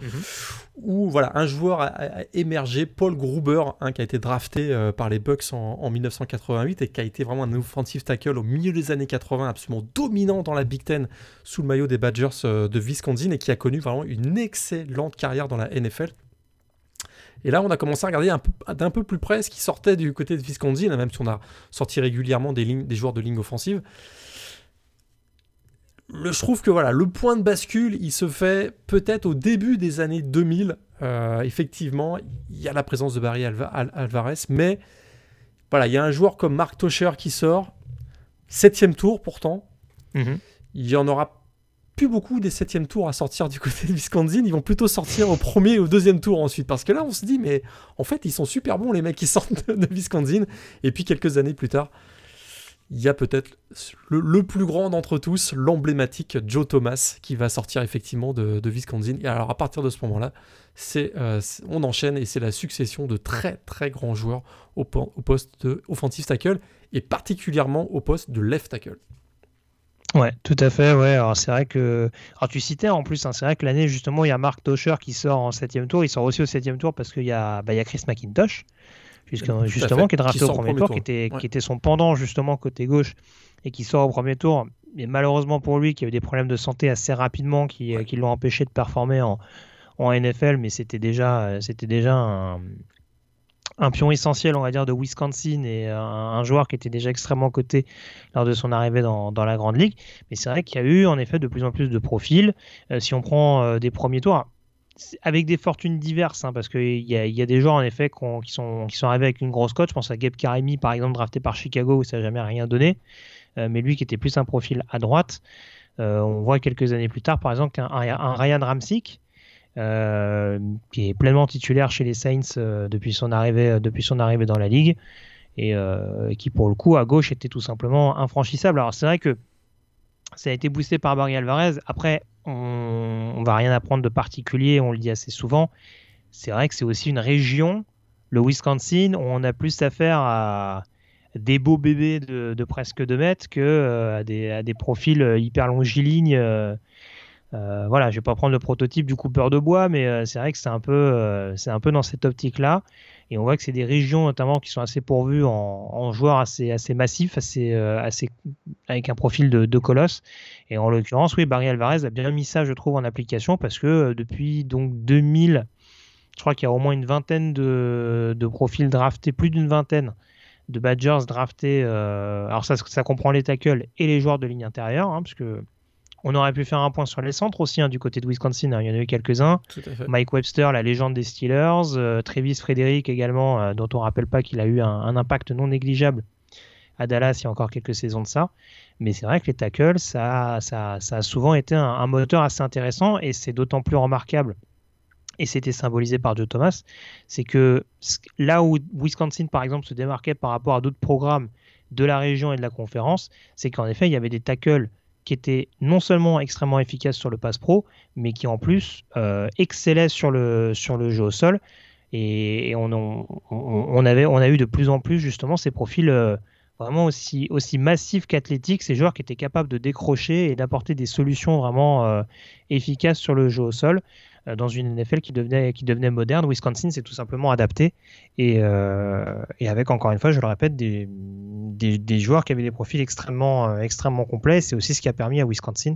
où voilà, un joueur a, émergé, Paul Gruber, hein, qui a été drafté euh, par les Bucks en, 1988 et qui a été vraiment un offensive tackle au milieu des années 80, absolument dominant dans la Big Ten sous le maillot des Badgers de Wisconsin et qui a connu vraiment une excellente carrière dans la NFL. Et là, on a commencé à regarder d'un peu, plus près ce qui sortait du côté de Wisconsin, même si on a sorti régulièrement des, lignes, des joueurs de ligne offensive. Le, je trouve que voilà, le point de bascule, il se fait peut-être au début des années 2000. Euh, effectivement, il y a la présence de Barry Alvarez, mais voilà, il y a un joueur comme Mark Toscher qui sort, septième tour pourtant. Mhm. Il y en aura plus beaucoup des septièmes tours à sortir du côté de Wisconsin. Ils vont plutôt sortir au premier et au deuxième tour ensuite. Parce que là, on se dit, mais en fait, ils sont super bons, les mecs qui sortent de, Wisconsin. Et puis, quelques années plus tard, il y a peut-être le, plus grand d'entre tous, l'emblématique Joe Thomas, qui va sortir effectivement de, Wisconsin. Et alors, à partir de ce moment-là, c'est, euh, on enchaîne et c'est la succession de très, très grands joueurs au, au poste de offensive tackle et particulièrement au poste de left tackle.
Ouais, tout à fait. Ouais, alors c'est vrai que. Alors tu citais en plus, hein, c'est vrai que l'année justement, il y a Mark Tosher qui sort en septième tour. Il sort aussi au septième tour parce qu'il y, a... Bah, y a Chris McIntosh, justement, qui est drafté au premier tour, Qui, était, qui était son pendant justement côté gauche et qui sort au premier tour. Mais malheureusement pour lui, qui a eu des problèmes de santé assez rapidement qui, qui l'ont empêché de performer en, en NFL, mais c'était déjà, c'était déjà un, un pion essentiel, on va dire, de Wisconsin et un, joueur qui était déjà extrêmement coté lors de son arrivée dans, la Grande Ligue. Mais c'est vrai qu'il y a eu en effet de plus en plus de profils. Euh, si on prend euh, des premiers tours, avec des fortunes diverses, hein, parce qu'il y, y, a des joueurs en effet qui, sont, arrivés avec une grosse cote. Je pense à Gabe Karimi, par exemple, drafté par Chicago, où ça n'a jamais rien donné. Euh, mais lui qui était plus un profil à droite. on voit quelques années plus tard, par exemple, qu'un un Ryan Ramsick, euh, qui est pleinement titulaire chez les Saints euh, depuis, son arrivée, euh, depuis son arrivée dans la ligue, et qui pour le coup à gauche était tout simplement infranchissable. Alors c'est vrai que ça a été boosté par Barry Alvarez. Après, on, on va rien apprendre de particulier, on le dit assez souvent. C'est vrai que c'est aussi une région, le Wisconsin, où on a plus affaire à des beaux bébés de, presque 2 mètres que à, des, profils hyper longilignes voilà, je vais pas prendre le prototype du coupeur de bois, mais euh, c'est vrai que c'est un peu, euh, un peu dans cette optique-là. Et on voit que c'est des régions notamment qui sont assez pourvues en, joueurs assez, assez massifs, assez, assez, avec un profil de, colosse. Et en l'occurrence, oui, Barry Alvarez a bien mis ça, je trouve, en application parce que depuis donc 2000, je crois qu'il y a au moins une vingtaine de, profils draftés, plus d'une vingtaine de Badgers draftés. alors ça, ça comprend les tackles et les joueurs de ligne intérieure, hein, parce que on aurait pu faire un point sur les centres aussi hein, du côté de Wisconsin. Hein. il y en a eu quelques-uns. Mike Webster, la légende des Steelers. Euh, Travis Frederick également, euh, dont on ne rappelle pas qu'il a eu un, impact non négligeable à Dallas il y a encore quelques saisons de ça. Mais c'est vrai que les tackles, ça, ça, a souvent été un, moteur assez intéressant et c'est d'autant plus remarquable. Et c'était symbolisé par Joe Thomas, c'est que là où Wisconsin, par exemple, se démarquait par rapport à d'autres programmes de la région et de la conférence, c'est qu'en effet, il y avait des tackles qui était non seulement extrêmement efficace sur le pass pro, mais qui en plus euh, excellait sur le, jeu au sol. Et, on, on, avait, a eu de plus en plus justement ces profils euh, vraiment aussi, aussi massifs qu'athlétiques, ces joueurs qui étaient capables de décrocher et d'apporter des solutions vraiment euh, efficaces sur le jeu au sol dans une NFL qui devenait, qui devenait moderne. Wisconsin s'est tout simplement adapté et, et, avec, encore une fois, je le répète, des, des, joueurs qui avaient des profils extrêmement, extrêmement complets. C'est aussi ce qui a permis à Wisconsin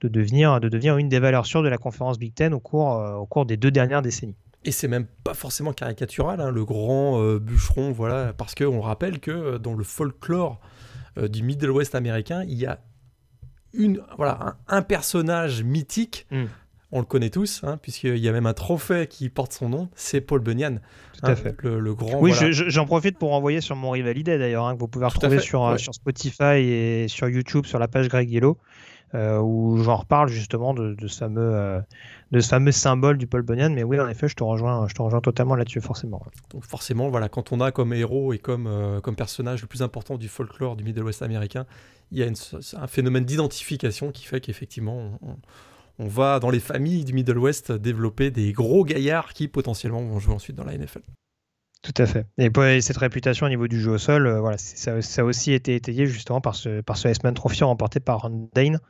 de devenir, de devenir une des valeurs sûres de la conférence Big Ten au cours, au cours des deux dernières décennies.
Et c'est même pas forcément caricatural, hein, le grand bûcheron, voilà, parce qu'on rappelle que dans le folklore du Middle West américain, il y a une, voilà, un, personnage mythique. Hmm. On le connaît tous, hein, puisqu'il y a même un trophée qui porte son nom, c'est Paul Bunyan.
Tout à hein, fait.
Le, grand.
Oui, j'en profite pour envoyer sur mon Rivalidé d'ailleurs, hein, que vous pouvez retrouver sur, euh, sur Spotify et sur YouTube sur la page Greg Yellow, euh, où j'en reparle justement de, ce fameux, euh, de ce fameux symbole du Paul Bunyan. Mais oui, en effet, je te rejoins, je te rejoins totalement là-dessus, forcément.
Donc forcément, voilà, quand on a comme héros et comme, comme personnage le plus important du folklore du Middle West américain, il y a un phénomène d'identification qui fait qu'effectivement, on, va dans les familles du Middle West développer des gros gaillards qui potentiellement vont jouer ensuite dans la NFL.
Tout à fait. Et, cette réputation au niveau du jeu au sol, euh, voilà, ça, a aussi été étayé justement par ce, par ce S-Man Trophy remporté par Ron Dane,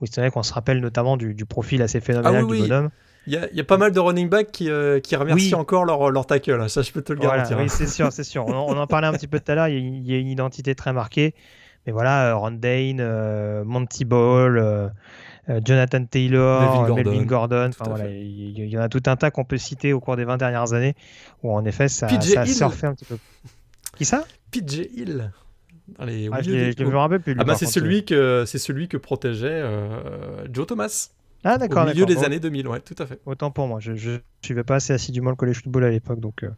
où c'est vrai qu'on se rappelle notamment du, profil assez phénoménal ah du bonhomme.
Il y, a, pas mal de running backs qui, euh, qui remercient encore leur, leur tackle, ça je peux te le garantir.
oui, c'est sûr, c'est sûr. On, en parlait un petit peu tout à l'heure, il, y a une identité très marquée. Mais voilà, euh, Ron Dane, euh, Monty Ball, Jonathan Taylor, Melvin Gordon, il y, en a tout un tas qu'on peut citer au cours des 20 dernières années où en effet ça, ça a surfé un petit peu. Qui ça?
PJ Hill.
Allez, ah, je me rappelle plus.
Ah bah c'est celui que c'est celui que protégeait Joe Thomas.
Ah d'accord.
Au milieu des années 2000, ouais, tout à fait.
Autant pour moi, je ne suivais pas assez assidûment le collège football à l'époque, donc euh,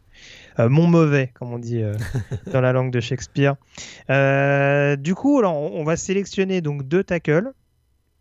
euh, mon mauvais, comme on dit euh, dans la langue de Shakespeare. du coup, alors, on va sélectionner donc deux tackles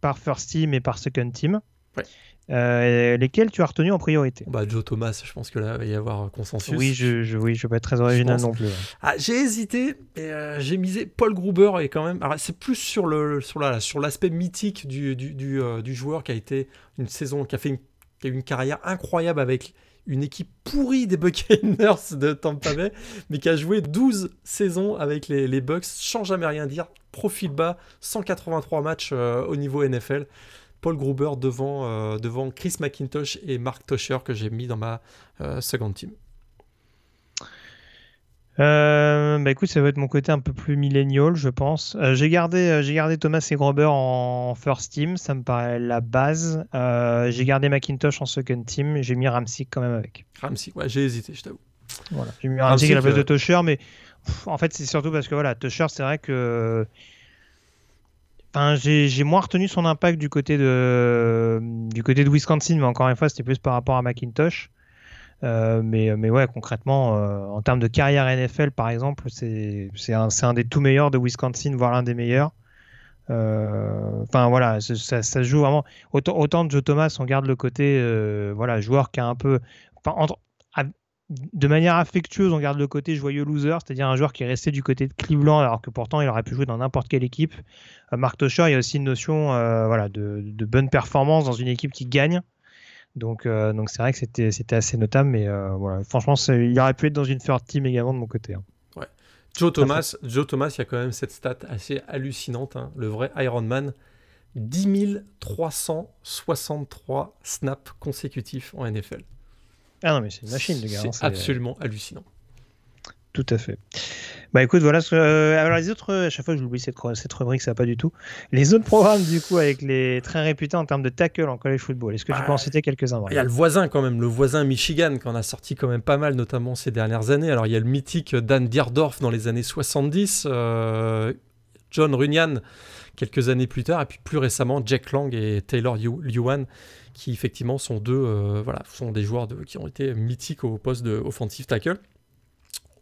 par first team et par second team. Ouais. Euh, lesquels tu as retenu en priorité?
Bah, Joe Thomas, je pense que là, il va y avoir consensus.
Oui, je, je, oui, je vais pas être très original non plus.
Ah, j'ai hésité, euh, j'ai misé Paul Gruber et quand même. C'est plus sur le sur la, sur l'aspect mythique du, du, du, euh, du, joueur qui a été une saison, qui a fait une, qui a une carrière incroyable avec une équipe pourrie des Buccaneers de Tampa Bay, mais qui a joué 12 saisons avec les, Bucks, sans jamais rien dire, profil bas, 183 matchs au niveau NFL. Paul Gruber devant, euh, devant Chris McIntosh et Mark Tosher que j'ai mis dans ma euh, seconde team.
Euh, bah écoute, ça va être mon côté un peu plus millénial, je pense. j'ai gardé, j'ai gardé Thomas et Gruber en first team, ça me paraît la base. j'ai gardé McIntosh en second team, j'ai mis Ramsey quand même avec.
Ramsey, ouais, j'ai hésité, je t'avoue.
Voilà, j'ai mis Ramsey, à la place de Tosher, mais en fait, c'est surtout parce que voilà, Tosher, c'est vrai que j'ai moins retenu son impact du côté de, du côté de Wisconsin, mais encore une fois, c'était plus par rapport à Macintosh. Euh, mais, mais ouais, concrètement, euh, en termes de carrière NFL, par exemple, c'est un, un, des tout meilleurs de Wisconsin, voire l'un des meilleurs. Euh, enfin voilà, ça, se joue vraiment. Autant, autant de Joe Thomas, on garde le côté voilà, joueur qui a un peu. Entre, de manière affectueuse, on garde le côté joyeux loser, c'est-à-dire un joueur qui est resté du côté de Cleveland alors que pourtant il aurait pu jouer dans n'importe quelle équipe. Mark Tosher, il y a aussi une notion voilà, de, bonne performance dans une équipe qui gagne. Donc euh, donc c'est vrai que c'était, c'était assez notable, mais voilà, franchement, il aurait pu être dans une third team également de mon côté. Hein.
Ouais. Joe Thomas, Joe Thomas, il y a quand même cette stat assez hallucinante, hein. le vrai Iron Man. 10 363 snaps consécutifs en NFL.
Ah non, mais c'est une machine de gars.
Hein, c'est absolument hallucinant.
Tout à fait. Bah écoute, voilà. Euh, alors les autres, à chaque fois que j'oublie cette, cette rubrique, ça va pas du tout. Les autres programmes, du coup, avec les très réputés en termes de tackle en college football, est-ce que tu peux en bah, citer quelques-uns
Il y a le voisin quand même, le voisin Michigan, qu'on a sorti quand même pas mal, notamment ces dernières années. Alors il y a le mythique Dan Dierdorf dans les années 70, euh, John Runyan quelques années plus tard, et puis plus récemment Jack Lang et Taylor Yuan qui effectivement sont deux, euh, voilà, sont des joueurs de, qui ont été mythiques au poste de offensive tackle.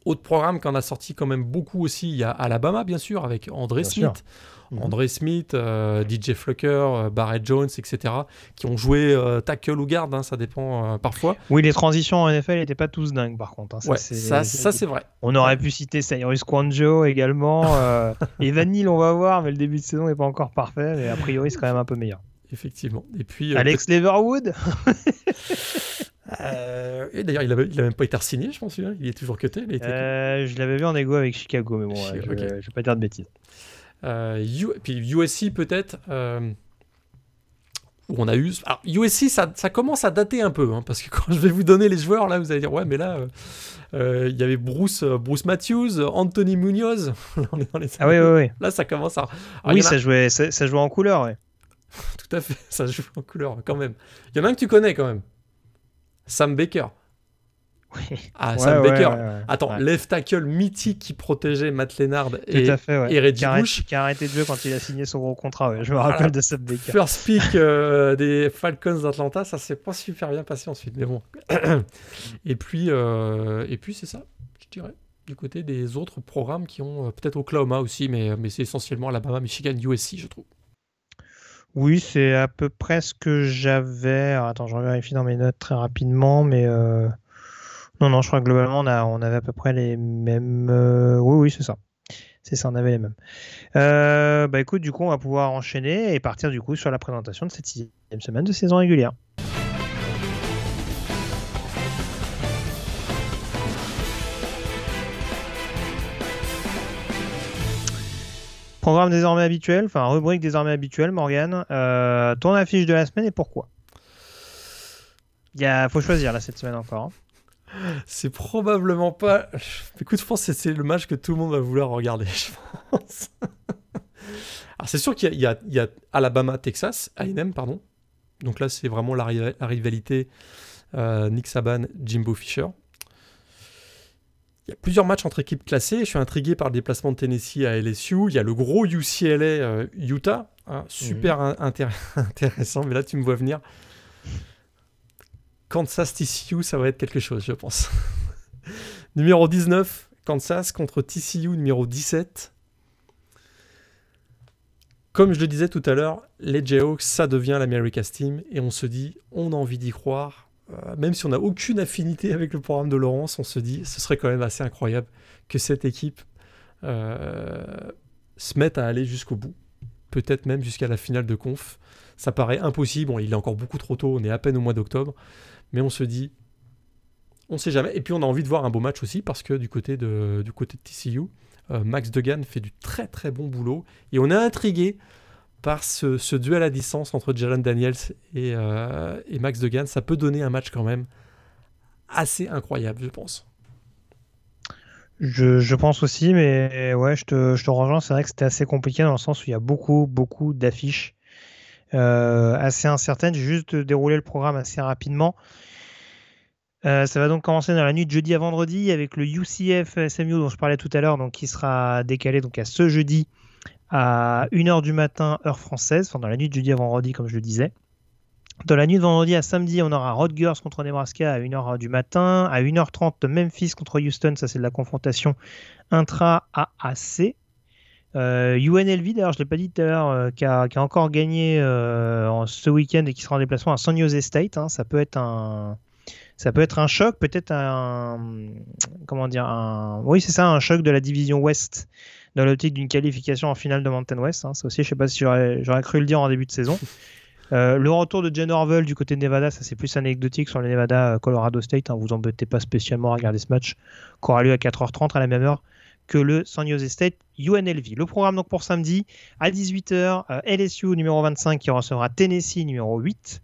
Autre programme qu'on a sorti quand même beaucoup aussi, il y a Alabama bien sûr avec André Smith. Mhm. André Smith, euh, DJ Flucker, euh, Barrett Jones, etc., qui ont joué tackle ou garde, hein, ça dépend parfois.
Oui, les transitions en NFL n'étaient pas tous dingues par contre. Hein,
ça, ça, c'est vrai.
On aurait pu citer Cyrus Quanjo également. Evan Neal, on va voir, mais le début de saison n'est pas encore parfait, mais a priori c'est quand même un peu meilleur
effectivement. Et puis,
euh, Alex Leverwood?
euh, Et d'ailleurs, il n'a il même pas été signé, je pense. Hein. Il est toujours cuté.
Euh, je l'avais vu en égo avec Chicago, mais bon, je ne vais pas dire de bêtises.
puis USC, peut-être. où on a eu. Alors, USC, ça, ça commence à dater un peu, hein, parce que quand je vais vous donner les joueurs, là, vous allez dire, ouais, mais là, euh, il y avait Bruce, Bruce Matthews, Anthony Munoz.
les ah oui, oui, oui.
Là, ça commence à.
oui, ça, jouait, ça, jouait en couleur, ouais.
Tout à fait, ça joue en couleur, quand même. Il y en a un que tu connais, quand même. Sam Baker. Ah, Sam Baker. Attends, left tackle mythique qui protégeait Matt Lennard et, et Reggie
qui
Bush.
Qui a arrêté de jouer quand il a signé son gros contrat. Je me rappelle de Sam Baker.
First pick euh, des Falcons d'Atlanta, ça s'est pas super bien passé ensuite, mais bon. et puis, euh, et puis c'est ça, je dirais. Du côté des autres programmes qui ont euh, peut-être Oklahoma aussi, mais, mais c'est essentiellement Alabama, Michigan, USC, je trouve.
Oui, c'est à peu près ce que j'avais. Attends, je vérifie dans mes notes très rapidement, mais non, non, je crois que globalement, on, a, on avait à peu près les mêmes. Euh, oui, oui, c'est ça. C'est ça, on avait les mêmes. Euh, bah écoute, du coup, on va pouvoir enchaîner et partir du coup sur la présentation de cette sixième semaine de saison régulière. Programme désormais habituel, enfin rubrique désormais habituelle, Morgane. Euh, ton affiche de la semaine et pourquoi? Il faut choisir là cette semaine encore. Hein.
C'est probablement pas. Écoute, je pense que c'est le match que tout le monde va vouloir regarder, je pense. Alors, c'est sûr qu'il y, a Alabama-Texas, A&M, pardon. Donc là, c'est vraiment la, rivalité euh, Nick Saban, Jimbo Fisher. Il y a plusieurs matchs entre équipes classées. Je suis intrigué par le déplacement de Tennessee à LSU. Il y a le gros UCLA-Utah. Euh, hein, super mhm. intéressant, mais là, tu me vois venir. Kansas TCU, ça va être quelque chose, je pense. numéro 19, Kansas contre TCU numéro 17. Comme je le disais tout à l'heure, les Jayhawks, ça devient l'America's Team et on se dit, on a envie d'y croire. Euh, même si on n'a aucune affinité avec le programme de Laurence, on se dit, ce serait quand même assez incroyable que cette équipe euh, se mette à aller jusqu'au bout. Peut-être même jusqu'à la finale de conf. Ça paraît impossible. Il est encore beaucoup trop tôt, on est à peine au mois d'octobre mais on se dit, on sait jamais. Et puis on a envie de voir un beau match aussi parce que du côté de, du côté de TCU, euh, Max Degan fait du très très bon boulot et on est intrigué par ce, duel à distance entre Jalen Daniels et, euh, Max Degan. Ça peut donner un match quand même assez incroyable, je pense.
Je, pense aussi, mais ouais, je te, rejoins. C'est vrai que c'était assez compliqué dans le sens où il y a beaucoup, beaucoup d'affiches euh, assez incertaine. J'ai juste déroulé le programme assez rapidement. Euh, ça va donc commencer dans la nuit de jeudi à vendredi avec le UCF SMU dont je parlais tout à l'heure, donc qui sera décalé donc à ce jeudi à 1h du matin, heure française, enfin dans la nuit de jeudi à vendredi, comme je le disais. Dans la nuit de vendredi à samedi, on aura Rutgers contre Nebraska à 1h du matin. À 1h30, Memphis contre Houston, ça c'est de la confrontation intra-AAC. Euh, UNLV, d'ailleurs, je ne l'ai pas dit tout à l'heure, euh, qui, a, encore gagné euh, ce week-end et qui sera en déplacement à San Jose State. Hein. ça peut être un, ça peut être un choc, peut-être un, comment dire, oui c'est ça, un choc de la division Ouest dans l'optique d'une qualification en finale de Mountain West. Hein. Ça aussi, je sais pas si j'aurais cru le dire en début de saison. le retour de Jen Orwell du côté de Nevada, ça c'est plus anecdotique sur le Nevada Colorado State. Hein, vous embêtez pas spécialement à regarder ce match qui aura lieu à 4h30 à la même heure que le San Jose State UNLV. Le programme donc pour samedi à 18h, euh, LSU numéro 25 qui recevra Tennessee numéro 8.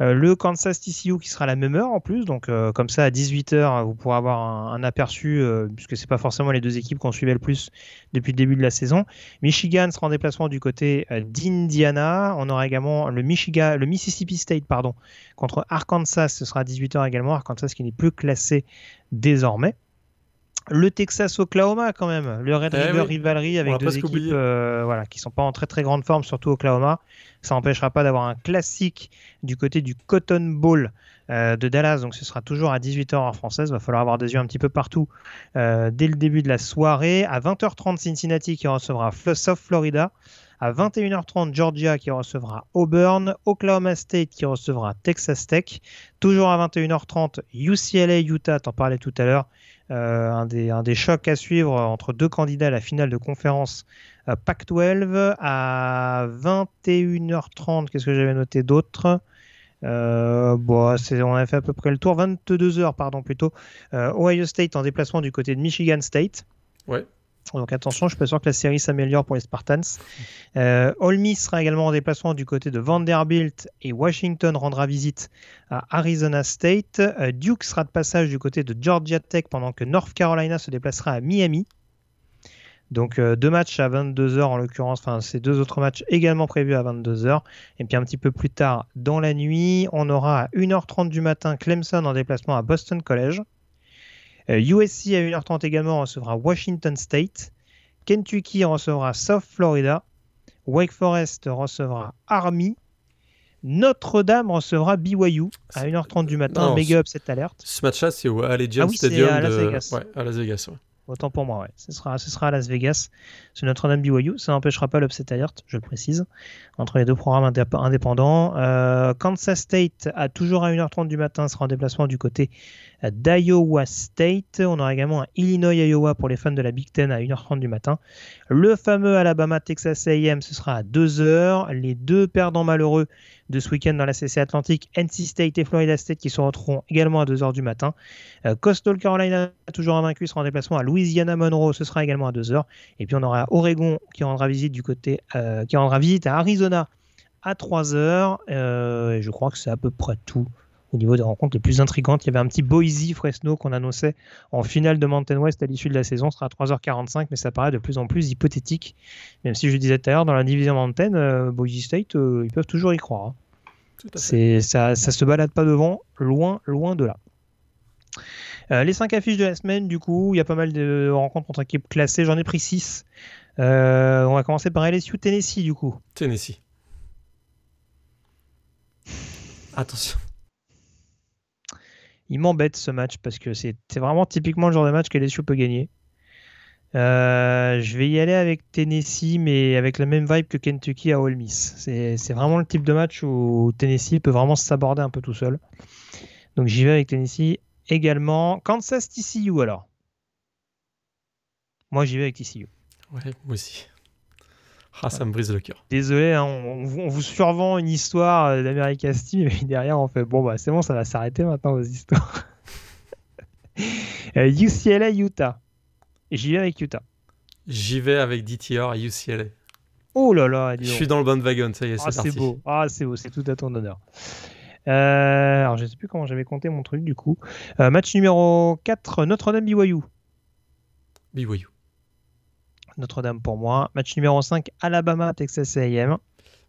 Euh, le Kansas TCU qui sera à la même heure en plus, donc euh, comme ça à 18h vous pourrez avoir un, aperçu, puisque c'est pas forcément les deux équipes qu'on suivait le plus depuis le début de la saison. Michigan sera en déplacement du côté d'Indiana. On aura également le, Michigan, le Mississippi State pardon, contre Arkansas, ce sera à 18h également. Arkansas qui n'est plus classé désormais le Texas-Oklahoma quand même, le Red eh River Rivalry avec deux équipes euh, voilà, qui sont pas en très très grande forme, surtout Oklahoma. Ça n'empêchera pas d'avoir un classique du côté du Cotton Bowl euh, de Dallas, donc ce sera toujours à 18h en française. Il va falloir avoir des yeux un petit peu partout euh, dès le début de la soirée. À 20h30, Cincinnati qui recevra South Florida. À 21h30, Georgia qui recevra Auburn, Oklahoma State qui recevra Texas Tech. Toujours à 21h30, UCLA, Utah, t'en parlais tout à l'heure. Euh, un, des, chocs à suivre entre deux candidats à la finale de conférence euh, Pac-12 à 21h30. Qu'est-ce que j'avais noté d'autre? Euh, bon, on a fait à peu près le tour. 22h, pardon, plutôt. Ohio State en déplacement du côté de Michigan State.
Ouais.
Donc attention, je suis pas sûr que la série s'améliore pour les Spartans. Euh, sera également en déplacement du côté de Vanderbilt et Washington rendra visite à Arizona State. Euh, Duke sera de passage du côté de Georgia Tech pendant que North Carolina se déplacera à Miami. Donc euh, deux matchs à 22h en l'occurrence, enfin ces deux autres matchs également prévus à 22h. Et puis un petit peu plus tard dans la nuit, on aura à 1h30 du matin Clemson en déplacement à Boston College. USC euh, à 1h30 également recevra Washington State. Kentucky recevra South Florida. Wake Forest recevra Army. Notre-Dame recevra BYU à 1h30 du matin. Méga upset alerte.
Ce match-là, c'est au Allegiant ah Stadium à Las Vegas. Ouais, à Las Vegas
Autant pour moi, ouais. Ce sera, ce sera à Las Vegas. C'est Notre-Dame BYU. Ça n'empêchera pas l'upset alert, je le précise, entre les deux programmes indépendants. Euh, Kansas State, a toujours à 1h30 du matin, sera en déplacement du côté d'Iowa State. On aura également un Illinois-Iowa pour les fans de la Big Ten à 1h30 du matin. Le fameux Alabama-Texas AM, ce sera à 2h. Les deux perdants malheureux de ce week-end dans la CC Atlantique, NC State et Florida State qui se retrouveront également à 2h du matin. Euh, Coastal Carolina, toujours invaincu, sera en déplacement à Louisiana Monroe, ce sera également à 2h. Et puis on aura Oregon qui rendra visite du côté, euh, qui rendra visite à Arizona à 3h. Euh, je crois que c'est à peu près tout au niveau des rencontres les plus intrigantes. Il y avait un petit Boise Fresno qu'on annonçait en finale de Mountain West à l'issue de la saison. Ce sera à 3h45, mais ça paraît de plus en plus hypothétique. Même si je disais tout à l'heure, dans la division Mountain, euh, Boise State, euh, ils peuvent toujours y croire. Hein. C'est, ça, ça se balade pas devant, loin, loin de là. Euh, les 5 affiches de la semaine, du coup, il y a pas mal de rencontres entre équipes classées. J'en ai pris 6. on va commencer par LSU Tennessee, du coup.
Tennessee. Attention
il m'embête ce match parce que c'est vraiment typiquement le genre de match que LSU peut gagner. Euh, je vais y aller avec Tennessee, mais avec la même vibe que Kentucky à Ole Miss. C'est vraiment le type de match où Tennessee peut vraiment s'aborder un peu tout seul. Donc j'y vais avec Tennessee également. Kansas TCU alors. Moi j'y vais avec TCU.
Ouais, moi aussi. Ah, ça me brise le cœur.
Désolé, hein, on, vous survend une histoire euh, d'America Steam, mais derrière, on fait bon, bah c'est bon, ça va s'arrêter maintenant aux histoires. UCLA, euh, Utah. J'y vais avec Utah.
J'y vais avec DTR à UCLA.
Oh là là,
je suis dans le bon wagon, ça y est, c'est
ah, beau, ah c'est beau, c'est tout à ton honneur. Euh, alors je sais plus comment j'avais compté mon truc du coup. match numéro 4, Notre-Dame BYU.
BYU.
Notre-Dame pour moi. Match numéro 5, Alabama, Texas AM.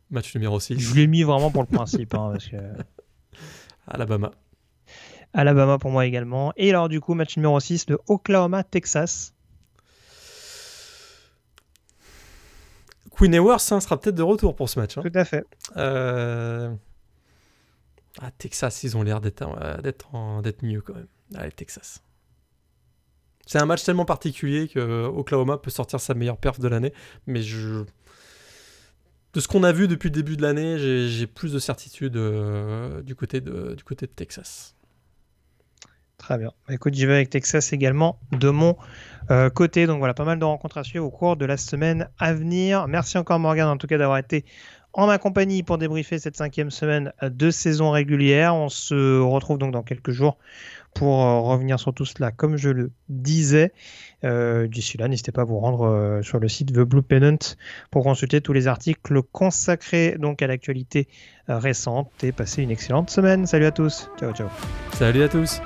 Match numéro 6.
Je l'ai mis vraiment pour le principe. Hein,
Alabama.
Alabama pour moi également. Et alors du coup, match numéro 6, le Oklahoma, Texas.
Queen Ewers hein, sera peut-être de retour pour ce match. Hein.
Tout à fait.
Euh, ah, Texas, ils ont l'air d'être mieux quand même. Allez, Texas. C'est un match tellement particulier que Oklahoma peut sortir sa meilleure perf de l'année. Mais je... de ce qu'on a vu depuis le début de l'année, j'ai plus de certitude euh, du, côté de, du côté de Texas.
Très bien. Bah, écoute, j'y vais avec Texas également de mon euh, côté. Donc voilà, pas mal de rencontres à suivre au cours de la semaine à venir. Merci encore Morgan en tout cas d'avoir été en ma compagnie pour débriefer cette cinquième semaine de saison régulière. On se retrouve donc dans quelques jours pour euh, revenir sur tout cela, comme je le disais. Euh, d'ici là, n'hésitez pas à vous rendre euh, sur le site The Blue Pennant pour consulter tous les articles consacrés donc à l'actualité récente et passer une excellente semaine. Salut à tous. Ciao, ciao.
Salut à tous.